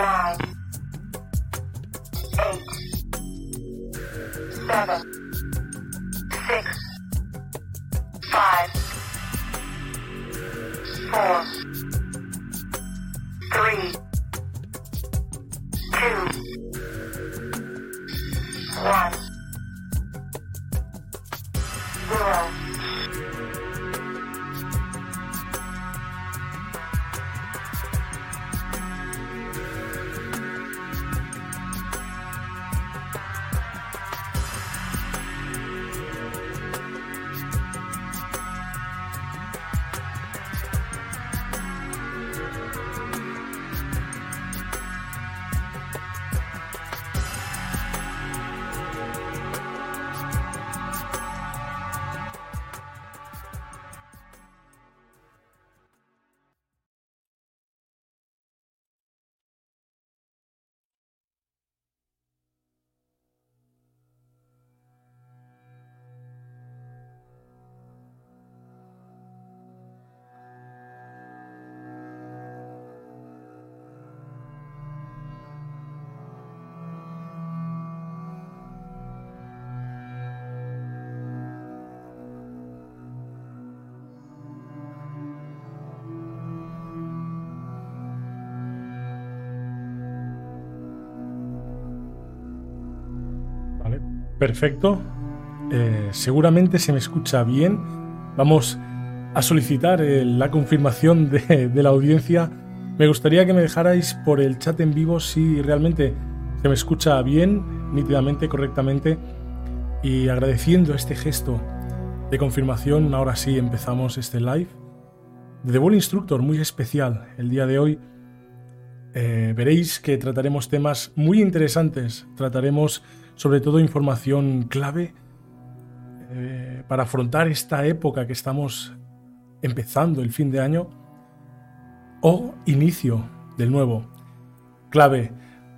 Bye. Perfecto. Eh, seguramente se me escucha bien. Vamos a solicitar eh, la confirmación de, la audiencia. Me gustaría que me dejarais por el chat en vivo si realmente se me escucha bien, nítidamente, correctamente. Y agradeciendo este gesto de confirmación, ahora sí empezamos este live de The Instructor, muy especial el día de hoy. Eh, veréis que trataremos temas muy interesantes, trataremos sobre todo información clave eh, para afrontar esta época que estamos empezando el fin de año o inicio del nuevo. Clave,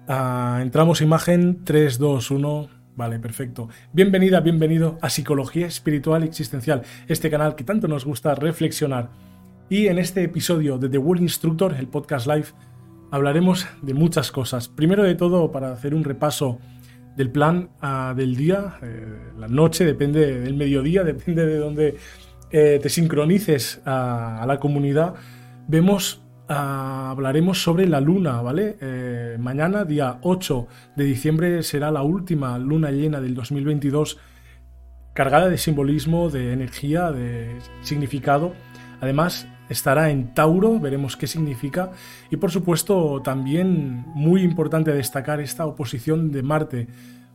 ah, entramos imagen 3, 2, 1. Vale, perfecto. Bienvenida, bienvenido a Psicología Espiritual Existencial, este canal que tanto nos gusta reflexionar. Y en este episodio de The World Instructor, el podcast live, hablaremos de muchas cosas. Primero de todo, para hacer un repaso del plan uh, del día, eh, la noche, depende del mediodía, depende de dónde eh, te sincronices a, la comunidad, vemos, uh, hablaremos sobre la luna, ¿vale? Eh, mañana, día 8 de diciembre, será la última luna llena del 2022, cargada de simbolismo, de energía, de significado. Además, estará en Tauro, veremos qué significa. Y por supuesto, también muy importante destacar esta oposición de Marte.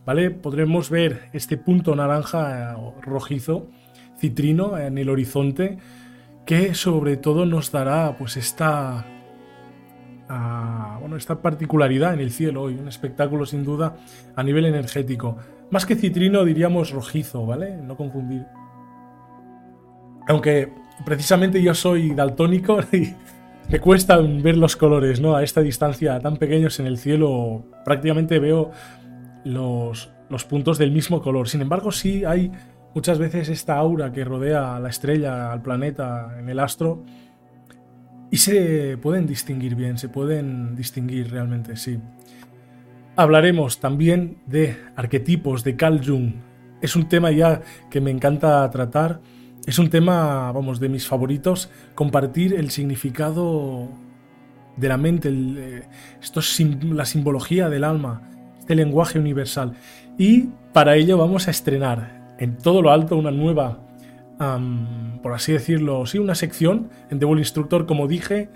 ¿Vale? Podremos ver este punto naranja eh, rojizo, citrino en el horizonte, que sobre todo nos dará pues esta, uh, bueno, esta particularidad en el cielo hoy, un espectáculo sin duda a nivel energético. Más que citrino diríamos rojizo, ¿vale? No confundir. Aunque precisamente yo soy daltónico y me cuesta ver los colores, ¿no? A esta distancia tan pequeños en el cielo prácticamente veo los, los puntos del mismo color. Sin embargo, sí hay muchas veces esta aura que rodea a la estrella, al planeta, en el astro, y se pueden distinguir bien, se pueden distinguir realmente, sí. Hablaremos también de arquetipos de Carl Jung. Es un tema ya que me encanta tratar es un tema, vamos, de mis favoritos, compartir el significado de la mente, eh, esto es la simbología del alma, este lenguaje universal. Y para ello vamos a estrenar en todo lo alto una nueva, por así decirlo, sí, una sección en The Instructor, como dije,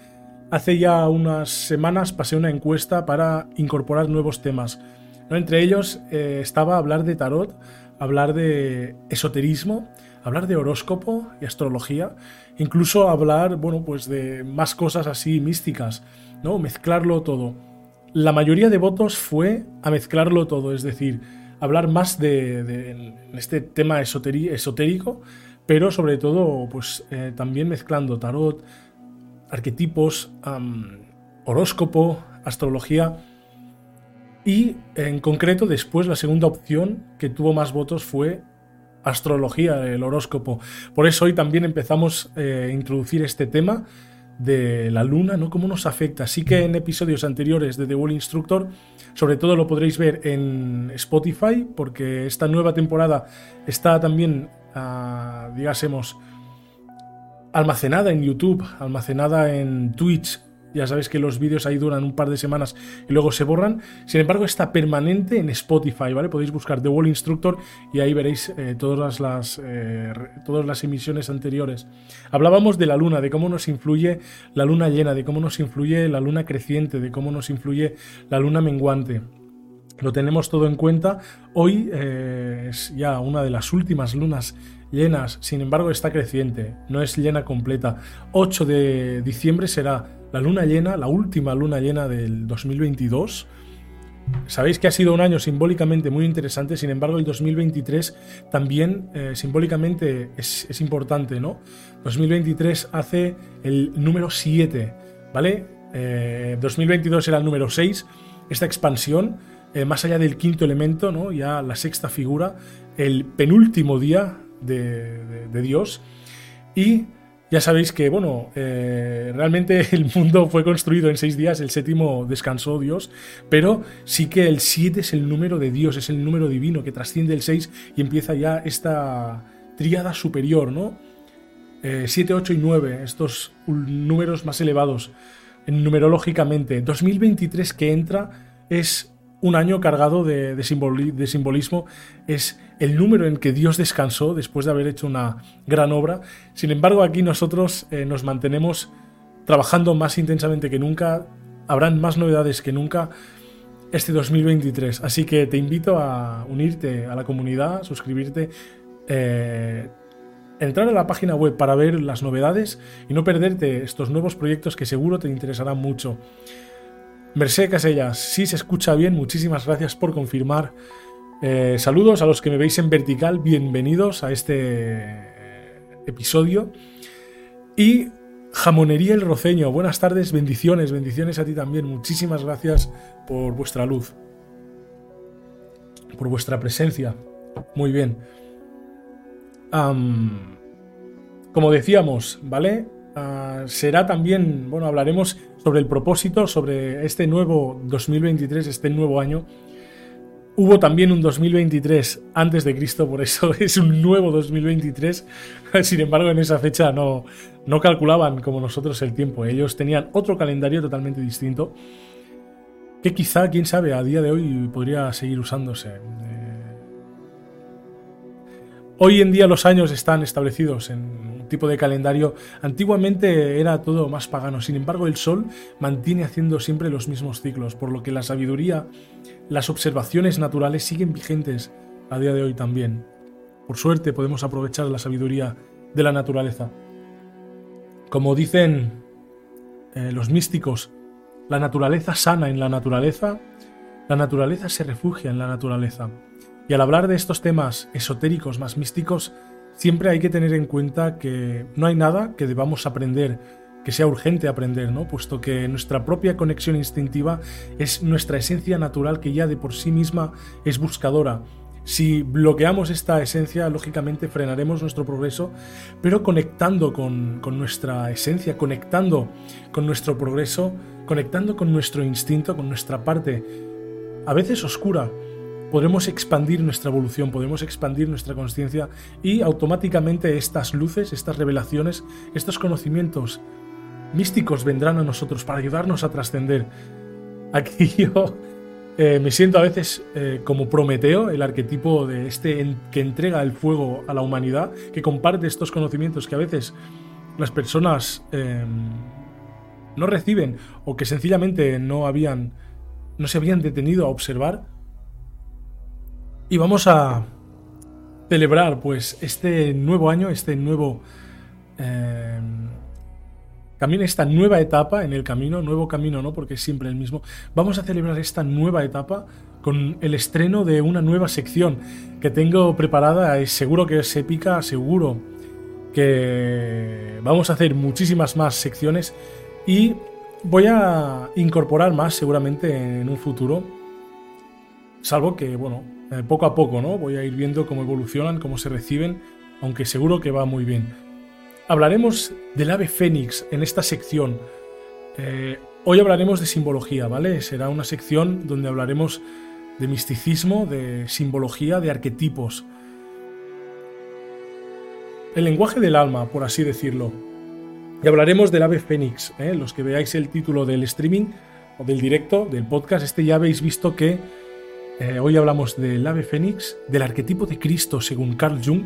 hace ya unas semanas pasé una encuesta para incorporar nuevos temas. Entre ellos eh, estaba hablar de tarot, hablar de esoterismo, hablar de horóscopo y astrología, incluso hablar, bueno, pues de más cosas así místicas, ¿no? Mezclarlo todo. La mayoría de votos fue a mezclarlo todo, es decir, hablar más de, este tema esotérico, pero sobre todo, pues eh, también mezclando tarot, arquetipos, um, horóscopo, astrología. Y en concreto, después la segunda opción que tuvo más votos fue astrología, el horóscopo. Por eso hoy también empezamos eh, a introducir este tema de la luna, ¿no? Cómo nos afecta. Sí que en episodios anteriores de The Wall Instructor, sobre todo lo podréis ver en Spotify, porque esta nueva temporada está también, uh, digásemos, almacenada en YouTube, almacenada en Twitch ya sabéis que los vídeos ahí duran un par de semanas y luego se borran. Sin embargo, está permanente en Spotify, ¿vale? Podéis buscar The Wall Instructor y ahí veréis eh, todas, las, eh, todas las emisiones anteriores. Hablábamos de la luna, de cómo nos influye la luna llena, de cómo nos influye la luna creciente, de cómo nos influye la luna menguante. Lo tenemos todo en cuenta. Hoy eh, es ya una de las últimas lunas llenas, sin embargo está creciente, no es llena completa. 8 de diciembre será la luna llena, la última luna llena del 2022. Sabéis que ha sido un año simbólicamente muy interesante, sin embargo el 2023 también eh, simbólicamente es, importante, ¿no? 2023 hace el número 7, ¿vale? 2022 eh, era el número 6, esta expansión, eh, más allá del quinto elemento, ¿no? Ya la sexta figura, el penúltimo día de, Dios y ya sabéis que, bueno, eh, realmente el mundo fue construido en seis días, el séptimo descansó Dios, pero sí que el siete es el número de Dios, es el número divino que trasciende el seis y empieza ya esta tríada superior, ¿no? Eh, 7, 8 y 9, estos números más elevados numerológicamente. 2023 que entra es un año cargado de, de, simbolismo, es el número en que Dios descansó después de haber hecho una gran obra. Sin embargo, aquí nosotros eh, nos mantenemos trabajando más intensamente que nunca, habrán más novedades que nunca este 2023. Así que te invito a unirte a la comunidad, suscribirte, eh, entrar a la página web para ver las novedades y no perderte estos nuevos proyectos que seguro te interesarán mucho. Merced Casellas, si se escucha bien, muchísimas gracias por confirmar. Eh, saludos a los que me veis en vertical, bienvenidos a este eh, episodio. Y Jamonería el Roceño, buenas tardes, bendiciones, bendiciones a ti también. Muchísimas gracias por vuestra luz, por vuestra presencia. Muy bien. como decíamos, ¿vale? Ah, será también, bueno, hablaremos sobre el propósito, sobre este nuevo 2023, este nuevo año. Hubo también un 2023 antes de Cristo, por eso es un nuevo 2023. Sin embargo, en esa fecha no, no calculaban como nosotros el tiempo. Ellos tenían otro calendario totalmente distinto que quizá, quién sabe, a día de hoy podría seguir usándose. Eh, hoy en día los años están establecidos en tipo de calendario. Antiguamente era todo más pagano, sin embargo el Sol mantiene haciendo siempre los mismos ciclos, por lo que la sabiduría, las observaciones naturales siguen vigentes a día de hoy también. Por suerte podemos aprovechar la sabiduría de la naturaleza. Como dicen eh, los místicos, la naturaleza sana en la naturaleza, la naturaleza se refugia en la naturaleza. Y al hablar de estos temas esotéricos más místicos, siempre hay que tener en cuenta que no hay nada que debamos aprender que sea urgente aprender, ¿no? Puesto que nuestra propia conexión instintiva es nuestra esencia natural que ya de por sí misma es buscadora. Si bloqueamos esta esencia, lógicamente frenaremos nuestro progreso, pero conectando con, con nuestra esencia, conectando con nuestro progreso, conectando con nuestro instinto, con nuestra parte, a veces oscura, podremos expandir nuestra evolución, podemos expandir nuestra conciencia y automáticamente estas luces, estas revelaciones, estos conocimientos místicos vendrán a nosotros para ayudarnos a trascender. Aquí yo eh, me siento a veces eh, como Prometeo, el arquetipo de este que entrega el fuego a la humanidad, que comparte estos conocimientos que a veces las personas em, no reciben o que sencillamente no habían no se habían detenido a observar y vamos a celebrar pues este nuevo año, este nuevo... Eh, también esta nueva etapa en el camino, nuevo camino no, porque es siempre el mismo. Vamos a celebrar esta nueva etapa con el estreno de una nueva sección que tengo preparada, es seguro que es épica, seguro que vamos a hacer muchísimas más secciones y voy a incorporar más seguramente en un futuro, salvo que, bueno, eh, poco a poco, ¿no? Voy a ir viendo cómo evolucionan, cómo se reciben, aunque seguro que va muy bien. hablaremos del ave fénix en esta sección. Eh, hoy hablaremos de simbología, ¿vale? Será una sección donde hablaremos de misticismo, de simbología, de arquetipos. El lenguaje del alma, por así decirlo. Y hablaremos del ave fénix. ¿eh? Los que veáis el título del streaming o del directo, del podcast, este ya habéis visto que eh, hoy hablamos del ave fénix, del arquetipo de Cristo según Carl Jung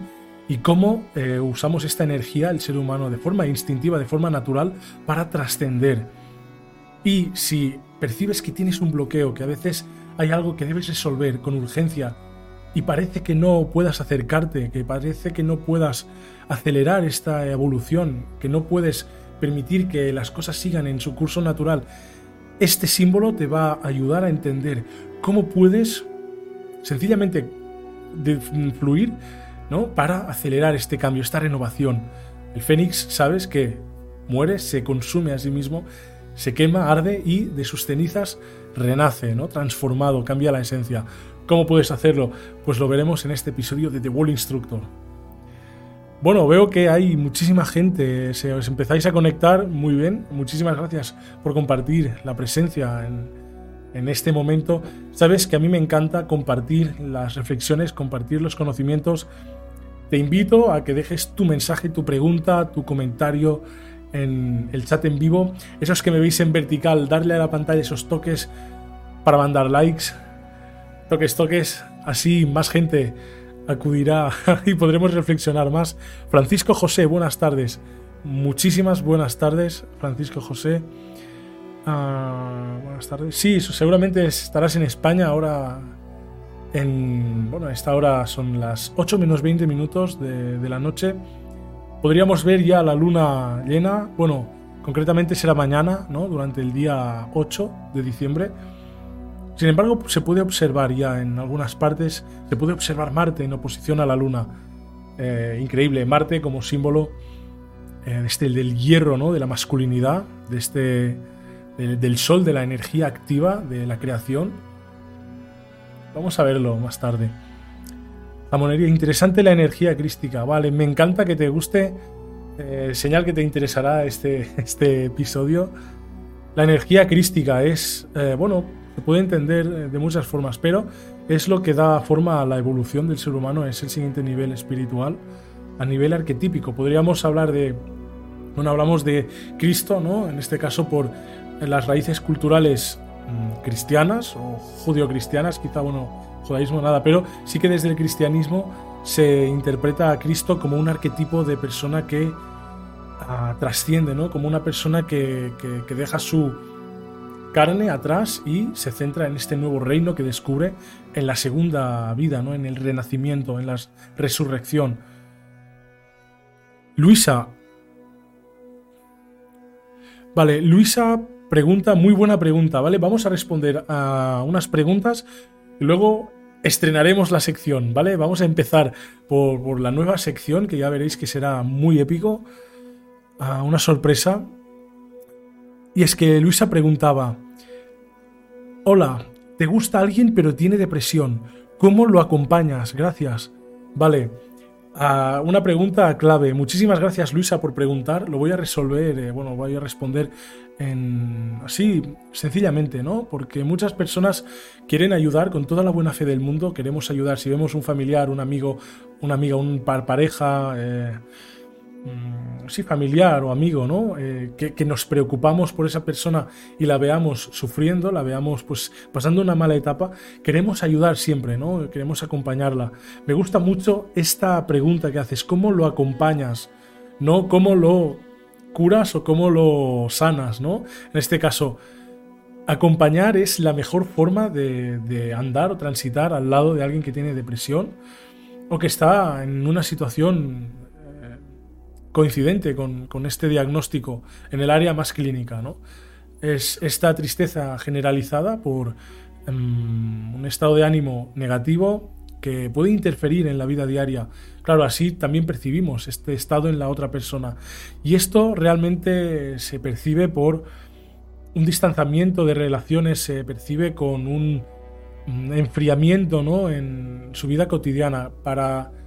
y cómo eh, usamos esta energía, el ser humano, de forma instintiva, de forma natural, para trascender. Y si percibes que tienes un bloqueo, que a veces hay algo que debes resolver con urgencia y parece que no puedas acercarte, que parece que no puedas acelerar esta evolución, que no puedes permitir que las cosas sigan en su curso natural, este símbolo te va a ayudar a entender cómo puedes sencillamente fluir ¿no? para acelerar este cambio, esta renovación. El fénix, sabes que muere, se consume a sí mismo, se quema, arde y de sus cenizas renace, ¿no? transformado, cambia la esencia. ¿Cómo puedes hacerlo? Pues lo veremos en este episodio de The Wall Instructor. Bueno, veo que hay muchísima gente, se os empezáis a conectar muy bien. Muchísimas gracias por compartir la presencia en, en este momento. Sabes que a mí me encanta compartir las reflexiones, compartir los conocimientos. Te invito a que dejes tu mensaje, tu pregunta, tu comentario en el chat en vivo. Esos que me veis en vertical, darle a la pantalla esos toques para mandar likes. Toques, toques. Así más gente acudirá y podremos reflexionar más. Francisco José, buenas tardes. Muchísimas buenas tardes, Francisco José. Ah, buenas tardes. Sí, seguramente estarás en España ahora. En, bueno, a esta hora son las 8 menos 20 minutos de, de la noche. Podríamos ver ya la luna llena. Bueno, concretamente será mañana, ¿no? Durante el día 8 de diciembre. Sin embargo, se puede observar ya en algunas partes, se puede observar Marte en oposición a la Luna. Eh, increíble, Marte como símbolo eh, este, del hierro, ¿no? de la masculinidad, de este, del Sol, de la energía activa, de la creación. Vamos a verlo más tarde. La monería, interesante la energía crística, vale, me encanta que te guste, eh, señal que te interesará este, este episodio. La energía crística es, bueno, se puede entender eh, de muchas formas, pero es lo que da forma a la evolución del ser humano, es el siguiente nivel espiritual, a nivel arquetípico. Podríamos hablar de, bueno, hablamos de Cristo, ¿no? En este caso por las raíces culturales mm, cristianas o judio-cristianas, quizá, bueno, judaísmo nada, pero sí que desde el cristianismo se interpreta a Cristo como un arquetipo de persona que ah, trasciende, ¿no? Como una persona que deja su carne atrás y se centra en este nuevo reino que descubre en la segunda vida, ¿no? en el renacimiento, en la resurrección. Luisa. Vale, Luisa pregunta, muy buena pregunta, ¿vale? Vamos a responder a unas preguntas y luego estrenaremos la sección, ¿vale? Vamos a empezar por, la nueva sección que ya veréis que será muy épico. Una sorpresa. Y es que Luisa preguntaba, Hola, ¿te gusta alguien pero tiene depresión? ¿Cómo lo acompañas? Gracias. Vale. Una pregunta clave. Muchísimas gracias Luisa por preguntar. Lo voy a resolver, eh, bueno, voy a responder en así sencillamente, ¿no? Porque muchas personas quieren ayudar con toda la buena fe del mundo. Queremos ayudar. Si vemos un familiar, un amigo, una amiga, un par pareja. Eh, Mm, sí, familiar o amigo, ¿no? Eh, que, nos preocupamos por esa persona y la veamos sufriendo, la veamos pues pasando una mala etapa, queremos ayudar siempre, ¿no? Queremos acompañarla. Me gusta mucho esta pregunta que haces, ¿cómo lo acompañas? No cómo lo curas o cómo lo sanas, ¿no? En este caso, acompañar es la mejor forma de, de andar o transitar al lado de alguien que tiene depresión o que está en una situación coincidente con, este diagnóstico en el área más clínica. ¿no? Es esta tristeza generalizada por em, un estado de ánimo negativo que puede interferir en la vida diaria. Claro, así también percibimos este estado en la otra persona. Y esto realmente se percibe por un distanciamiento de relaciones, se percibe con un enfriamiento ¿no? en su vida cotidiana. Para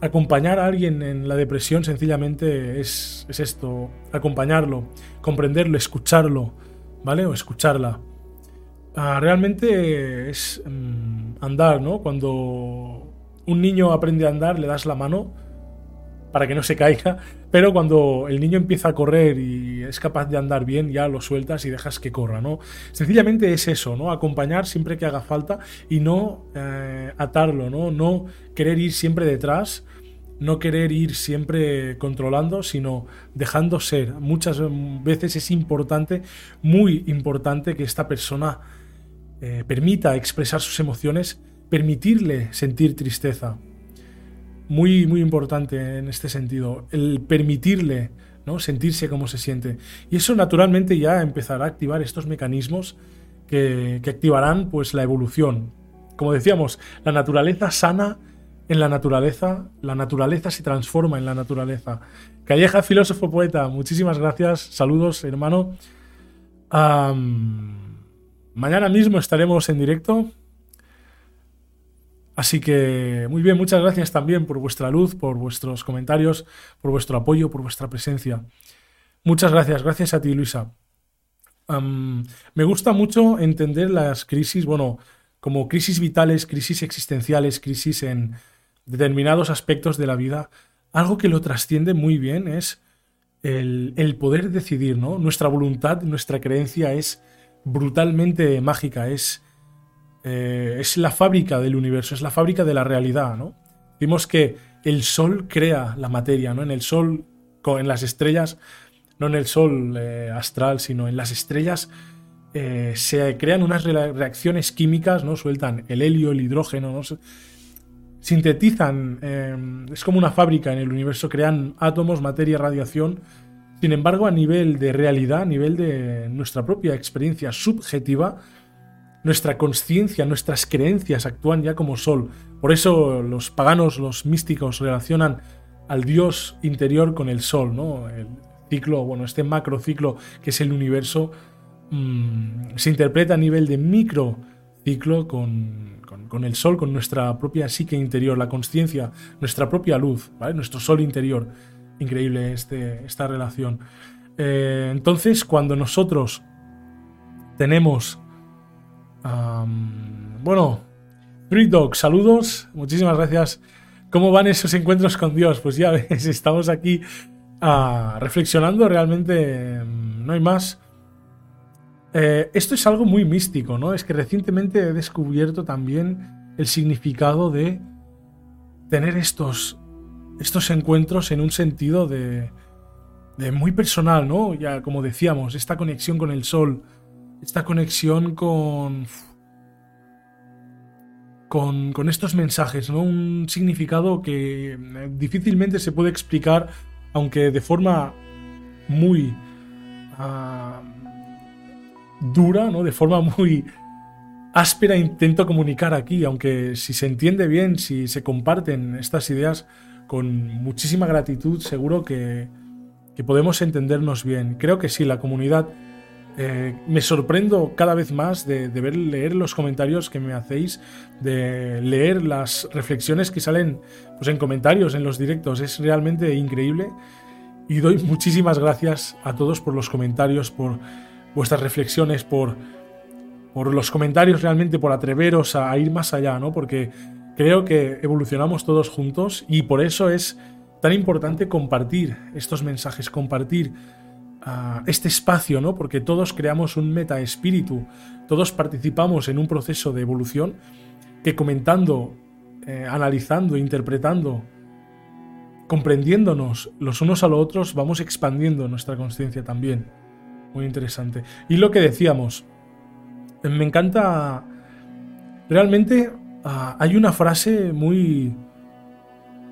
acompañar a alguien en la depresión sencillamente es, es esto, acompañarlo, comprenderlo, escucharlo, ¿vale? O escucharla. Ah, realmente es mm, andar, ¿no? Cuando un niño aprende a andar, le das la mano para que no se caiga, pero cuando el niño empieza a correr y es capaz de andar bien, ya lo sueltas y dejas que corra, ¿no? Sencillamente es eso, ¿no? Acompañar siempre que haga falta y no eh, atarlo, ¿no? No querer ir siempre detrás, no querer ir siempre controlando, sino dejando ser. Muchas veces es importante, muy importante, que esta persona eh, permita expresar sus emociones, permitirle sentir tristeza. Muy, muy importante en este sentido, el permitirle ¿no? sentirse como se siente. Y eso naturalmente ya empezará a activar estos mecanismos que, que activarán pues, la evolución. Como decíamos, la naturaleza sana en la naturaleza, la naturaleza se transforma en la naturaleza. Calleja, filósofo poeta, muchísimas gracias, saludos hermano. Mañana mismo estaremos en directo. Así que muy bien, muchas gracias también por vuestra luz, por vuestros comentarios, por vuestro apoyo, por vuestra presencia. Muchas gracias, gracias a ti Luisa. me gusta mucho entender las crisis, bueno, como crisis vitales, crisis existenciales, crisis en determinados aspectos de la vida. Algo que lo trasciende muy bien es el, el poder decidir, ¿no? Nuestra voluntad, nuestra creencia es brutalmente mágica, es, eh, es la fábrica del universo, es la fábrica de la realidad, ¿no? Vimos que el sol crea la materia, ¿no? En el sol, en las estrellas, no en el sol eh, astral, sino en las estrellas eh, se crean unas reacciones químicas, ¿no? Sueltan el helio, el hidrógeno, ¿no? Sintetizan, es como una fábrica en el universo, crean átomos, materia, radiación, sin embargo, a nivel de realidad, a nivel de nuestra propia experiencia subjetiva, nuestra conciencia, nuestras creencias actúan ya como sol. Por eso los paganos, los místicos relacionan al Dios interior con el sol, ¿no? El ciclo, bueno, este macrociclo que es el universo, mm, se interpreta a nivel de microciclo con, con, el sol, con nuestra propia psique interior, la conciencia, nuestra propia luz. Nuestro sol interior increíble este, esta relación. Eh, entonces, cuando nosotros tenemos... bueno, Three Dog, saludos, muchísimas gracias. ¿Cómo van esos encuentros con Dios? Pues ya ves, estamos aquí ah, reflexionando, realmente mm, no hay más. Eh, esto es algo muy místico, ¿no? Es que recientemente he descubierto también el significado de tener estos estos encuentros en un sentido de, de muy personal, ¿no? Ya como decíamos, esta conexión con el sol, esta conexión con, con, con estos mensajes, ¿no? Un significado que eh, difícilmente se puede explicar, aunque de forma muy uh, dura, ¿no? De forma muy áspera intento comunicar aquí, aunque si se entiende bien, si se comparten estas ideas, con muchísima gratitud, seguro que, podemos entendernos bien. Creo que sí, la comunidad. Eh, me sorprendo cada vez más de, ver leer los comentarios que me hacéis, de leer las reflexiones que salen pues, en comentarios, en los directos. Es realmente increíble. Y doy muchísimas gracias a todos por los comentarios, por vuestras reflexiones, por, los comentarios realmente, por atreveros a, a ir más allá, ¿no? Porque Creo que evolucionamos todos juntos y por eso es tan importante compartir estos mensajes, compartir este espacio, ¿no? Porque todos creamos un meta espíritu, todos participamos en un proceso de evolución que comentando, eh, analizando, interpretando, comprendiéndonos los unos a los otros, vamos expandiendo nuestra conciencia también. Muy interesante. Y lo que decíamos, me encanta realmente Ah, hay una frase muy,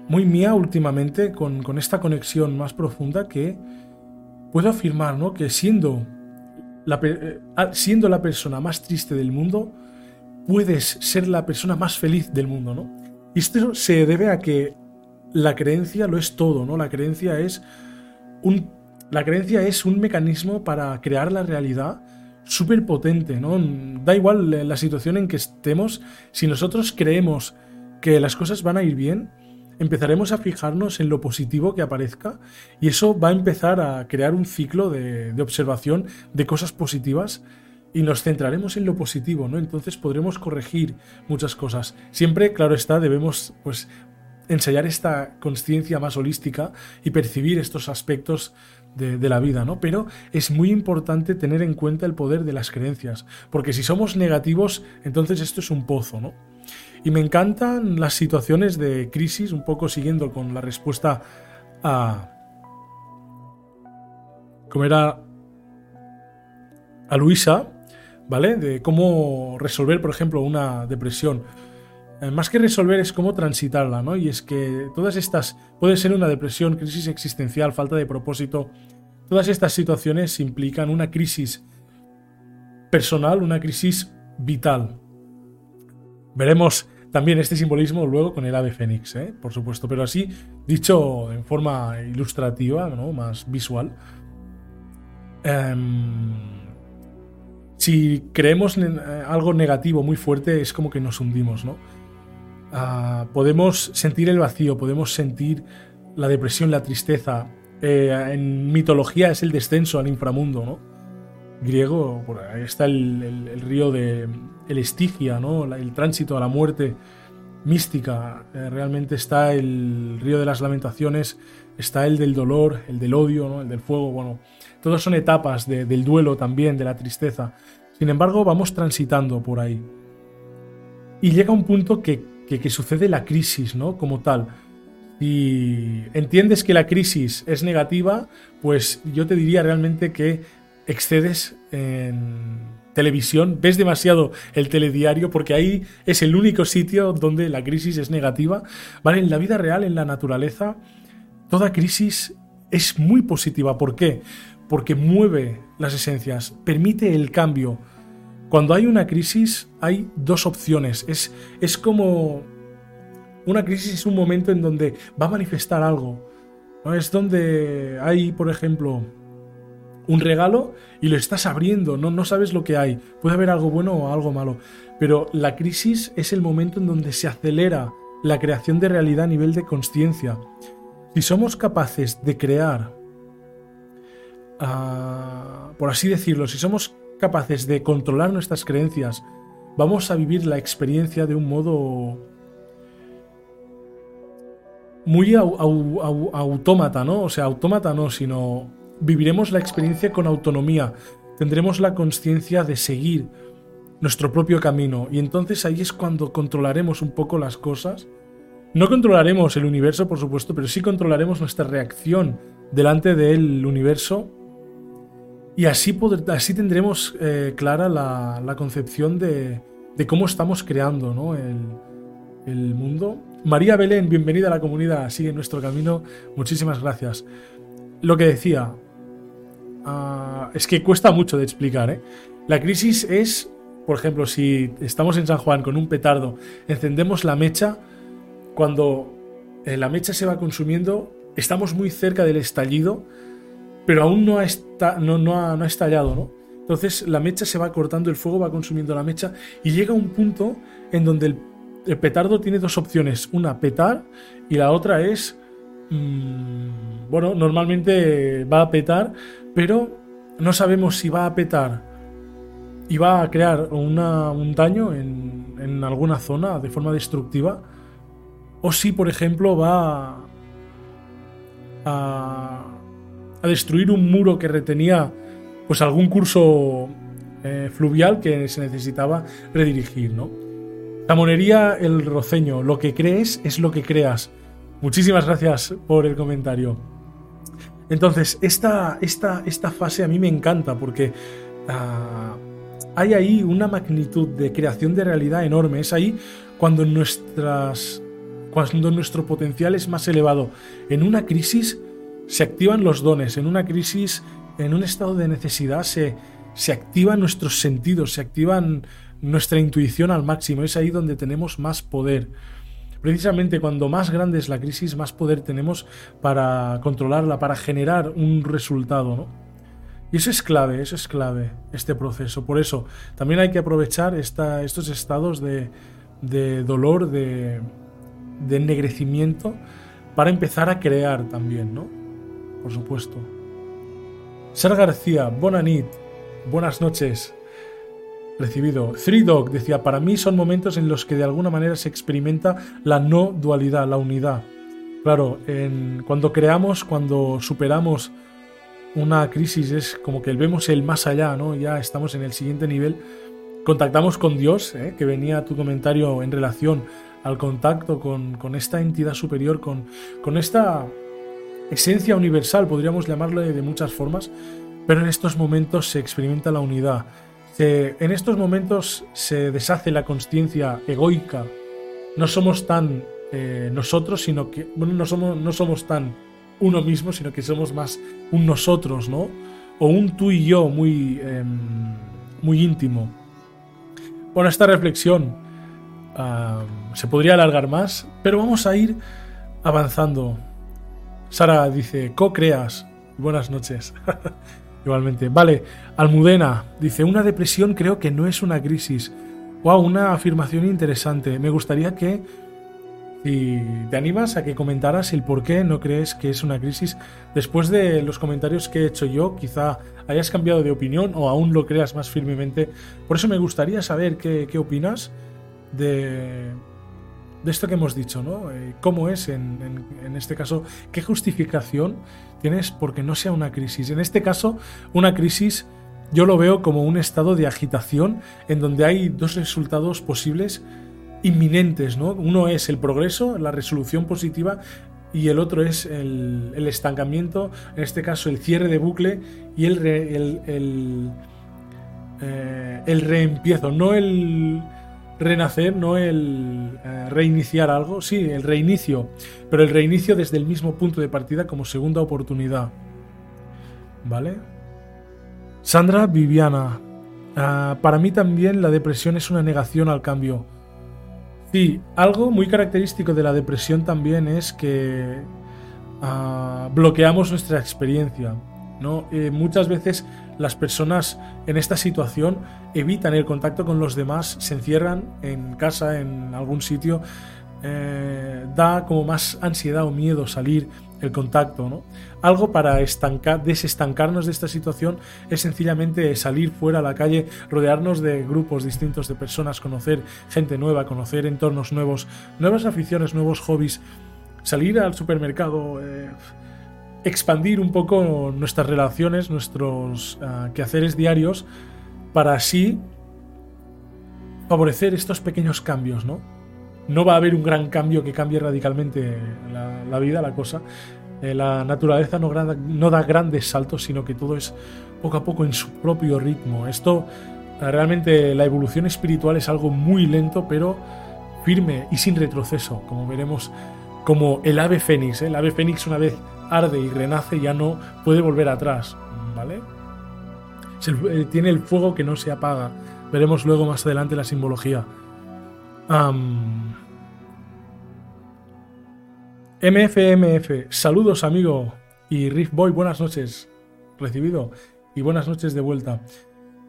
muy mía últimamente con, esta conexión más profunda que puedo afirmar ¿no? que siendo la, eh, siendo la persona más triste del mundo, puedes ser la persona más feliz del mundo. ¿no? Y esto se debe a que la creencia lo es todo, ¿no? La creencia es un, la creencia es un mecanismo para crear la realidad súper potente, ¿no? Da igual la situación en que estemos, si nosotros creemos que las cosas van a ir bien, empezaremos a fijarnos en lo positivo que aparezca y eso va a empezar a crear un ciclo de, observación de cosas positivas y nos centraremos en lo positivo, ¿no? Entonces podremos corregir muchas cosas. Siempre, claro está, debemos pues ensayar esta conciencia más holística y percibir estos aspectos de, de, la vida, ¿no? Pero es muy importante tener en cuenta el poder de las creencias, porque si somos negativos, entonces esto es un pozo, ¿no? Y me encantan las situaciones de crisis, un poco siguiendo con la respuesta a... ¿Cómo era? A Luisa, ¿vale? De cómo resolver, por ejemplo, una depresión. Eh, más que resolver es cómo transitarla, ¿no? Y es que todas estas, puede ser una depresión, crisis existencial, falta de propósito, todas estas situaciones implican una crisis personal, una crisis vital. Veremos también este simbolismo luego con el ave fénix, ¿eh? por supuesto, pero así dicho en forma ilustrativa, ¿no? más visual. Um, si creemos en algo negativo muy fuerte, es como que nos hundimos, ¿no? Uh, podemos sentir el vacío, podemos sentir la depresión, la tristeza. Eh, en mitología es el descenso al inframundo, ¿no? Griego, por ahí está el, río de el Estigia, ¿no? el tránsito a la muerte mística. Eh, realmente está el río de las lamentaciones, está el del dolor, el del odio, el del fuego. Bueno, todas son etapas de, del duelo también, de la tristeza. Sin embargo, vamos transitando por ahí. Y llega un punto que, que, que sucede la crisis, ¿no? Como tal. Y entiendes que la crisis es negativa, pues yo te diría realmente que excedes en televisión, ves demasiado el telediario porque ahí es el único sitio donde la crisis es negativa. Vale, en la vida real, en la naturaleza, toda crisis es muy positiva. ¿Por qué? Porque mueve las esencias, permite el cambio. Cuando hay una crisis hay dos opciones. Es, es como... Una crisis es un momento en donde va a manifestar algo. ¿no? Es donde hay, por ejemplo, un regalo y lo estás abriendo, no, no sabes lo que hay. Puede haber algo bueno o algo malo. Pero la crisis es el momento en donde se acelera la creación de realidad a nivel de conciencia. Si somos capaces de crear, uh, por así decirlo, si somos capaces de controlar nuestras creencias, vamos a vivir la experiencia de un modo muy au, au, au, autómata, ¿no? O sea, autómata no, sino viviremos la experiencia con autonomía, tendremos la conciencia de seguir nuestro propio camino y entonces ahí es cuando controlaremos un poco las cosas. No controlaremos el universo, por supuesto, pero sí controlaremos nuestra reacción delante del universo y así, así tendremos eh, clara la, la concepción de, de, cómo estamos creando ¿no? el, el mundo. María Belén, bienvenida a la comunidad, sigue nuestro camino, muchísimas gracias. Lo que decía, Uh, es que cuesta mucho de explicar. ¿eh? La crisis es, por ejemplo, si estamos en San Juan con un petardo, encendemos la mecha, cuando eh, la mecha se va consumiendo, estamos muy cerca del estallido, pero aún no ha, no, no, ha, no ha estallado, ¿no? Entonces la mecha se va cortando, el fuego va consumiendo la mecha y llega un punto en donde el petardo tiene dos opciones, una petar y la otra es mmm, bueno, normalmente va a petar, pero no sabemos si va a petar y va a crear un daño en, en, alguna zona de forma destructiva, o si, por ejemplo, va a, a destruir un muro que retenía pues algún curso eh, fluvial que se necesitaba redirigir, ¿no? La monería, el roceño, lo que crees es lo que creas. Muchísimas gracias por el comentario. Entonces, esta, esta, esta fase a mí me encanta porque uh, hay ahí una magnitud de creación de realidad enorme. Es ahí cuando, nuestras, cuando nuestro potencial es más elevado. En una crisis se activan los dones, en una crisis, en un estado de necesidad, se, se activan nuestros sentidos, se activan nuestra intuición al máximo. Es ahí donde tenemos más poder. Precisamente cuando más grande es la crisis, más poder tenemos para controlarla, para generar un resultado, ¿no? Y eso es clave, eso es clave, este proceso. Por eso también hay que aprovechar esta, estos estados de, de dolor, de, de ennegrecimiento para empezar a crear también, ¿no? Por supuesto. Sara García, Bonanit, buenas noches. Recibido. Three Dog decía, para mí son momentos en los que de alguna manera se experimenta la no dualidad, la unidad. Claro, en, cuando creamos, cuando superamos una crisis, es como que vemos el más allá, ¿no? Ya estamos en el siguiente nivel. Contactamos con Dios, ¿eh? que venía tu comentario en relación al contacto con, con esta entidad superior, con, con esta esencia universal, podríamos llamarlo de muchas formas, pero en estos momentos se experimenta la unidad. En estos momentos se deshace la conciencia egoica. No somos tan eh, nosotros, sino que, bueno, no somos, no somos tan uno mismo, sino que somos más un nosotros, ¿no? O un tú y yo muy, em, muy íntimo. Bueno, esta reflexión se podría alargar más, pero vamos a ir avanzando. Sara dice, co-creas. Buenas noches. Igualmente. Vale, Almudena dice, una depresión creo que no es una crisis. Wow, una afirmación interesante. Me gustaría que si te animas a que comentaras el por qué no crees que es una crisis. Después de los comentarios que he hecho yo, quizá hayas cambiado de opinión o aún lo creas más firmemente. Por eso me gustaría saber qué, qué opinas de, de esto que hemos dicho, ¿no? Eh, ¿Cómo es, en, en, este caso, qué justificación tienes porque no sea una crisis? En este caso, una crisis yo lo veo como un estado de agitación en donde hay dos resultados posibles inminentes, ¿no? Uno es el progreso, la resolución positiva y el otro es el, estancamiento, en este caso el cierre de bucle y el, el, el, eh, el reempiezo, no el renacer, no el eh, reiniciar algo, sí, el reinicio, pero el reinicio desde el mismo punto de partida como segunda oportunidad. ¿Vale? Sandra Viviana, ah, para mí también la depresión es una negación al cambio. Sí, algo muy característico de la depresión también es que ah, bloqueamos nuestra experiencia. ¿no? Eh, muchas veces las personas en esta situación evitan el contacto con los demás, se encierran en casa, en algún sitio, eh, da como más ansiedad o miedo salir el contacto. ¿no? Algo para estancar, desestancarnos de esta situación es sencillamente salir fuera a la calle, rodearnos de grupos distintos de personas, conocer gente nueva, conocer entornos nuevos, nuevas aficiones, nuevos hobbies, salir al supermercado. Eh, expandir un poco nuestras relaciones, nuestros uh, quehaceres diarios, para así favorecer estos pequeños cambios, ¿no? No va a haber un gran cambio que cambie radicalmente la, vida, la cosa. Eh, la naturaleza no, no, da grandes saltos, sino que todo es poco a poco en su propio ritmo. Esto, eh, realmente, la evolución espiritual es algo muy lento, pero firme y sin retroceso, como veremos como el ave fénix. ¿eh? El ave fénix una vez arde y renace ya no puede volver atrás, ¿vale? Eh, tiene el fuego que no se apaga. Veremos luego más adelante la simbología. MFMF, saludos amigo. Y Riff Boy, buenas noches. Recibido. Y buenas noches de vuelta.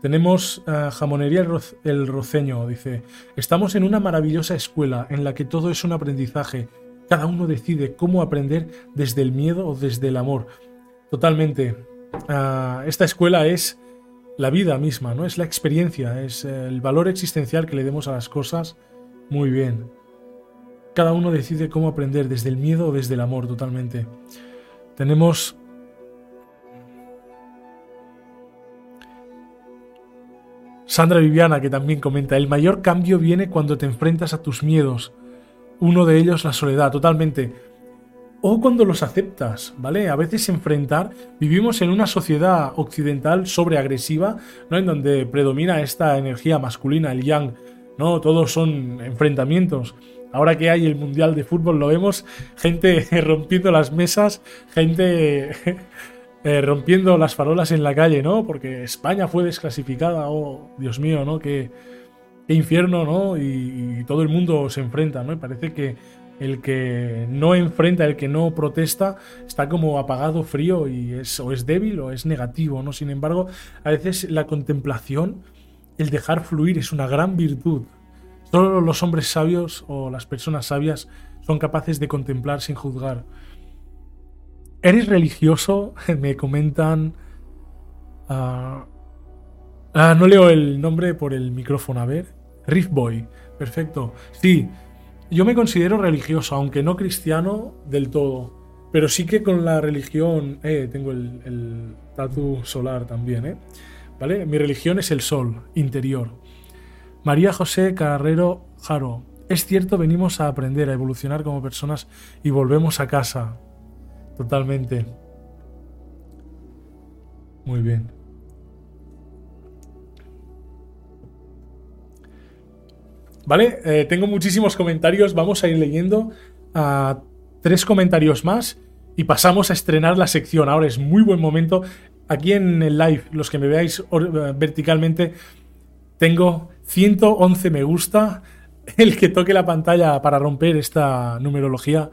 Tenemos uh, Jamonería el Roceño, dice, estamos en una maravillosa escuela en la que todo es un aprendizaje cada uno decide cómo aprender desde el miedo o desde el amor. Totalmente. Uh, esta escuela es la vida misma, ¿no? Es la experiencia, es el valor existencial que le demos a las cosas. Muy bien. Cada uno decide cómo aprender desde el miedo o desde el amor, totalmente. Tenemos Sandra Viviana que también comenta, el mayor cambio viene cuando te enfrentas a tus miedos uno de ellos la soledad, totalmente. O cuando los aceptas, ¿vale? A veces enfrentar, vivimos en una sociedad occidental sobreagresiva, ¿no? En donde predomina esta energía masculina, el yang, ¿no? Todos son enfrentamientos. Ahora que hay el Mundial de Fútbol lo vemos, gente rompiendo las mesas, gente eh, rompiendo las farolas en la calle, ¿no? Porque España fue desclasificada, oh, Dios mío, ¿no? Que qué infierno, ¿no? Y, todo el mundo se enfrenta, ¿no? Y parece que el que no enfrenta, el que no protesta, está como apagado, frío y es o es débil o es negativo, ¿no? Sin embargo, a veces la contemplación, el dejar fluir es una gran virtud. Solo los hombres sabios o las personas sabias son capaces de contemplar sin juzgar. ¿Eres religioso? Me comentan... ah, ah, no leo el nombre por el micrófono, a ver. Riff Boy, perfecto. Sí, yo me considero religioso, aunque no cristiano del todo. Pero sí que con la religión... Eh, tengo el, el tatu solar también, ¿eh? ¿Vale? Mi religión es el sol interior. María José Carrero Jaro. Es cierto, venimos a aprender, a evolucionar como personas y volvemos a casa. Totalmente. Muy bien. Vale, eh, tengo muchísimos comentarios. Vamos a ir leyendo tres comentarios más y pasamos a estrenar la sección. Ahora es muy buen momento. Aquí en el live, los que me veáis or- verticalmente, tengo 111 me gusta. El que toque la pantalla para romper esta numerología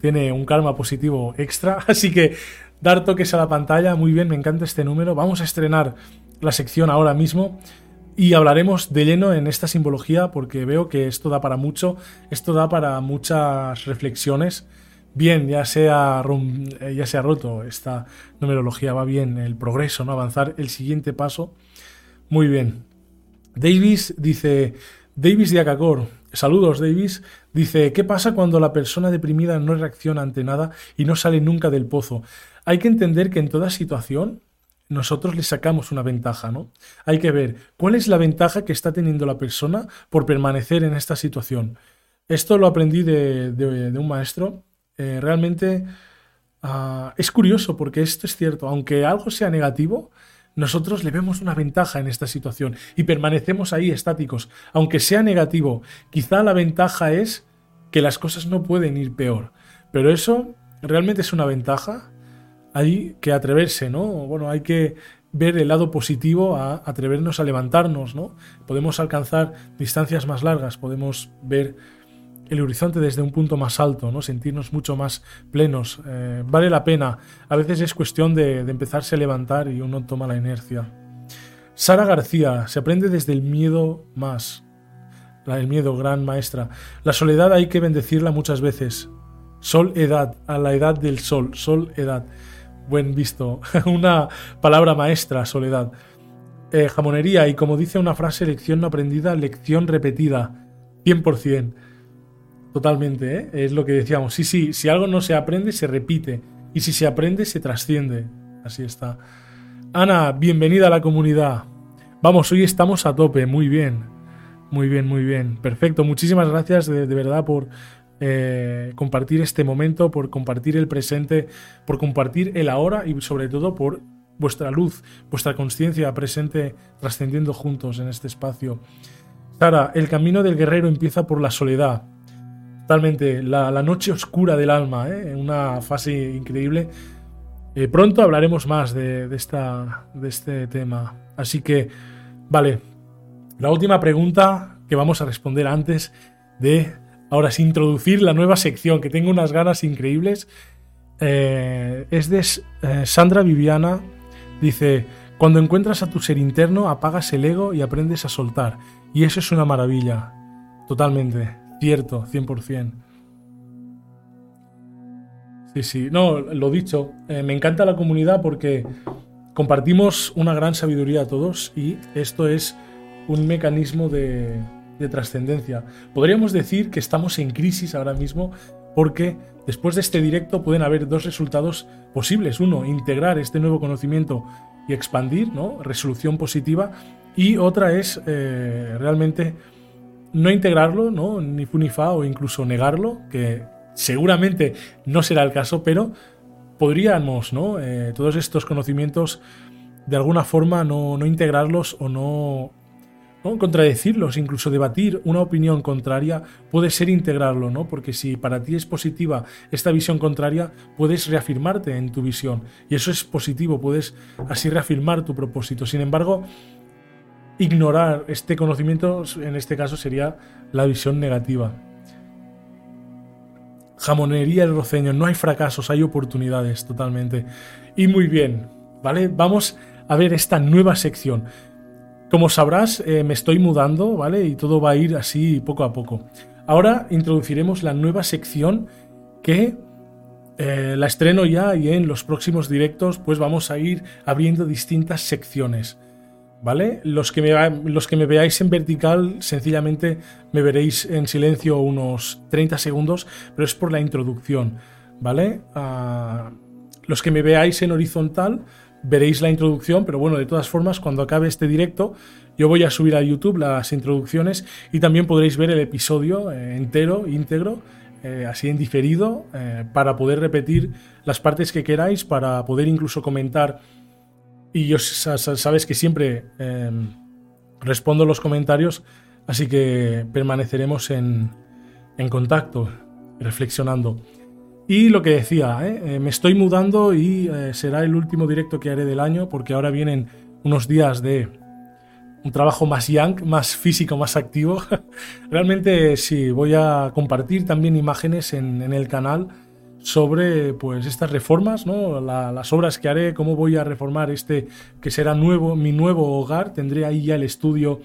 tiene un karma positivo extra. Así que dar toques a la pantalla, muy bien, me encanta este número. Vamos a estrenar la sección ahora mismo y hablaremos de lleno en esta simbología porque veo que esto da para mucho, esto da para muchas reflexiones. Bien, ya se ha, eh, ya roto esta numerología, va bien el progreso, ¿no? Avanzar el siguiente paso. Muy bien. Davis dice, Davis de Acacor, saludos Davis, dice, ¿qué pasa cuando la persona deprimida no reacciona ante nada y no sale nunca del pozo? Hay que entender que en toda situación nosotros le sacamos una ventaja, ¿no? Hay que ver cuál es la ventaja que está teniendo la persona por permanecer en esta situación. Esto lo aprendí de, un maestro. Eh, realmente ah, es curioso porque esto es cierto. Aunque algo sea negativo, nosotros le vemos una ventaja en esta situación y permanecemos ahí estáticos. Aunque sea negativo, quizá la ventaja es que las cosas no pueden ir peor. Pero eso realmente es una ventaja. Hay que atreverse, ¿no? Bueno, hay que ver el lado positivo a atrevernos a levantarnos, ¿no? Podemos alcanzar distancias más largas, podemos ver el horizonte desde un punto más alto, ¿no? Sentirnos mucho más plenos. Eh, vale la pena. A veces es cuestión de, empezarse a levantar y uno toma la inercia. Sara García, se aprende desde el miedo más. La, el miedo, gran maestra. La soledad hay que bendecirla muchas veces. Sol, edad, a la edad del sol. Sol, edad. Buen visto. una palabra maestra, soledad. Eh, jamonería, y como dice una frase, lección no aprendida, lección repetida. 100%. Totalmente, ¿eh? es lo que decíamos. Sí, sí, si algo no se aprende, se repite. Y si se aprende, se trasciende. Así está. Ana, bienvenida a la comunidad. Vamos, hoy estamos a tope. Muy bien. Muy bien, muy bien. Perfecto. Muchísimas gracias de, de verdad por eh, compartir este momento, por compartir el presente, por compartir el ahora y sobre todo por vuestra luz, vuestra conciencia presente trascendiendo juntos en este espacio. Sara, el camino del guerrero empieza por la soledad. Totalmente, la, noche oscura del alma, ¿eh? una fase increíble. Eh, pronto hablaremos más de este tema. Así que, vale, la última pregunta que vamos a responder antes de, ahora sí, introducir la nueva sección, que tengo unas ganas increíbles, eh, es de eh, Sandra Viviana. Dice, cuando encuentras a tu ser interno, apagas el ego y aprendes a soltar. Y eso es una maravilla. Totalmente. Cierto, 100%. Sí, sí. No, lo dicho. eh, me encanta la comunidad porque compartimos una gran sabiduría todos y esto es un mecanismo de, de trascendencia. Podríamos decir que estamos en crisis ahora mismo porque después de este directo pueden haber dos resultados posibles. Uno, integrar este nuevo conocimiento y expandir, ¿no? Resolución positiva. Y otra es eh, realmente no integrarlo, ¿no? Ni fu ni fa o incluso negarlo, que seguramente no será el caso, pero podríamos, ¿no? Eh, todos estos conocimientos de alguna forma no, no integrarlos o no, no contradecirlos, incluso debatir una opinión contraria puede ser integrarlo, ¿no? Porque si para ti es positiva esta visión contraria, puedes reafirmarte en tu visión y eso es positivo, puedes así reafirmar tu propósito. Sin embargo, ignorar este conocimiento en este caso sería la visión negativa. Jamonería el roceño, no hay fracasos, hay oportunidades totalmente. Y muy bien, ¿vale? Vamos a ver esta nueva sección. Como sabrás, eh, me estoy mudando, ¿vale? Y todo va a ir así poco a poco. Ahora introduciremos la nueva sección que eh, la estreno ya y en los próximos directos pues vamos a ir abriendo distintas secciones. ¿Vale? Los que, me, los que me veáis en vertical sencillamente me veréis en silencio unos 30 segundos, pero es por la introducción. ¿Vale? Ah, los que me veáis en horizontal veréis la introducción, pero bueno, de todas formas, cuando acabe este directo, yo voy a subir a YouTube las introducciones y también podréis ver el episodio eh, entero, íntegro, eh, así en diferido, eh, para poder repetir las partes que queráis, para poder incluso comentar. Y yo sabes que siempre em, respondo los comentarios, así que permaneceremos en, en contacto, reflexionando. Y lo que decía, ¿eh? me estoy mudando y será el último directo que haré del año, porque ahora vienen unos días de un trabajo más young, más físico, más activo. Realmente sí, voy a compartir también imágenes en, el canal sobre pues estas reformas, ¿no? las obras que haré, cómo voy a reformar este que será nuevo, mi nuevo hogar. Tendré ahí ya el estudio,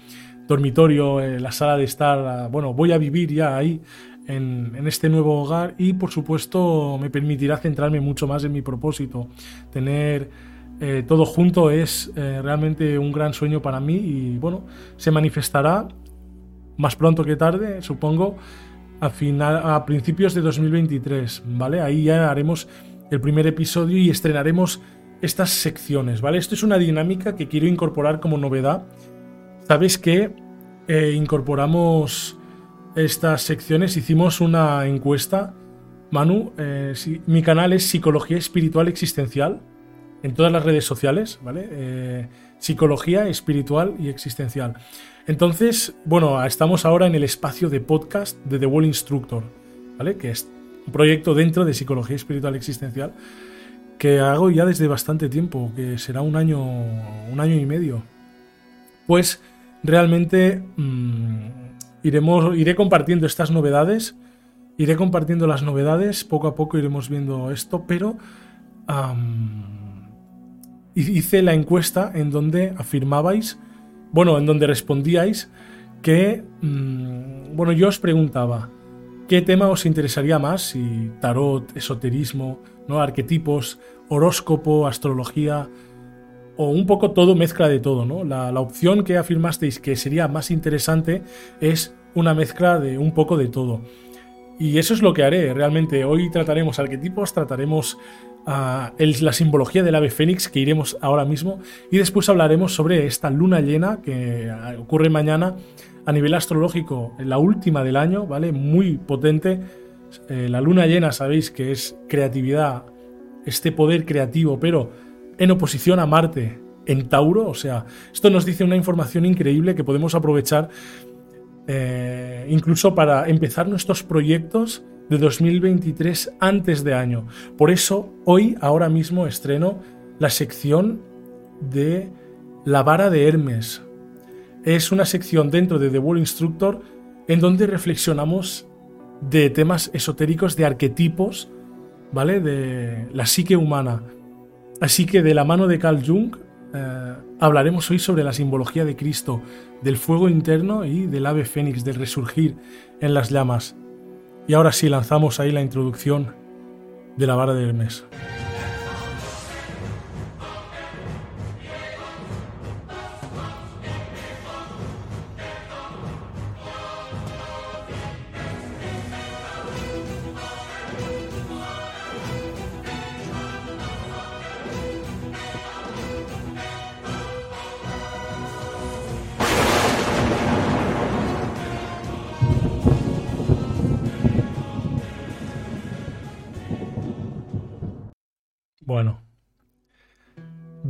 dormitorio, eh, la sala de estar. Bueno, voy a vivir ya ahí en, este nuevo hogar y por supuesto me permitirá centrarme mucho más en mi propósito, tener eh, todo junto es eh, realmente un gran sueño para mí y bueno, se manifestará más pronto que tarde, supongo, a, final, a principios de 2023, ¿vale? Ahí ya haremos el primer episodio y estrenaremos estas secciones, ¿vale? Esto es una dinámica que quiero incorporar como novedad. Sabes que eh, incorporamos estas secciones, hicimos una encuesta. Manu, mi canal es Psicología Espiritual Existencial en todas las redes sociales, ¿vale? Eh, psicología espiritual y existencial. Entonces, bueno, estamos ahora en el espacio de podcast de The Wall Instructor, ¿vale? Que es un proyecto dentro de psicología espiritual existencial que hago ya desde bastante tiempo, que será un año, un año y medio. Pues realmente mmm, iremos, iré compartiendo estas novedades, iré compartiendo las novedades, poco a poco iremos viendo esto, pero hice la encuesta en donde afirmabais, bueno, en donde respondíais que, mm, bueno, yo os preguntaba, ¿qué tema os interesaría más? Si tarot, esoterismo, ¿no? arquetipos, horóscopo, astrología, o un poco todo, mezcla de todo, ¿no? La, la opción que afirmasteis que sería más interesante es una mezcla de un poco de todo. Y eso es lo que haré. Realmente hoy trataremos arquetipos, trataremos la simbología del ave fénix que iremos ahora mismo y después hablaremos sobre esta luna llena que ah, ocurre mañana a nivel astrológico, la última del año, ¿vale? Muy potente. Eh, la luna llena sabéis que es creatividad, este poder creativo, pero en oposición a Marte en Tauro, o sea, esto nos dice una información increíble que podemos aprovechar eh, incluso para empezar nuestros proyectos de 2023 antes de año. Por eso hoy, ahora mismo, estreno la sección de la vara de Hermes. Es una sección dentro de The World Instructor en donde reflexionamos de temas esotéricos, de arquetipos, ¿vale? De la psique humana. Así que de la mano de Carl Jung eh, hablaremos hoy sobre la simbología de Cristo, del fuego interno y del ave fénix, del resurgir en las llamas. Y ahora sí lanzamos ahí la introducción de la vara de Hermes.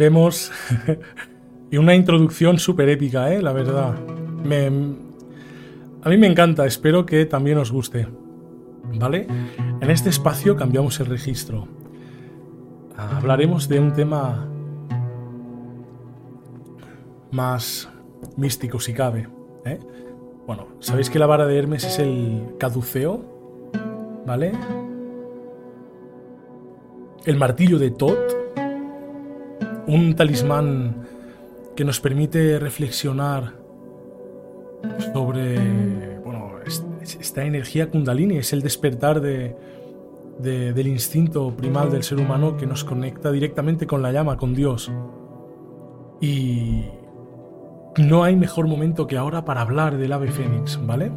Vemos y una introducción súper épica, ¿eh? la verdad. a mí me encanta, espero que también os guste. ¿Vale? En este espacio cambiamos el registro. Hablaremos de un tema más místico, si cabe. ¿eh? Bueno, sabéis que la vara de Hermes es el caduceo, ¿vale? el martillo de Tot, un talismán que nos permite reflexionar sobre bueno, esta energía kundalini, es el despertar de, del instinto primal del ser humano que nos conecta directamente con la llama, con Dios. Y no hay mejor momento que ahora para hablar del ave fénix, ¿vale?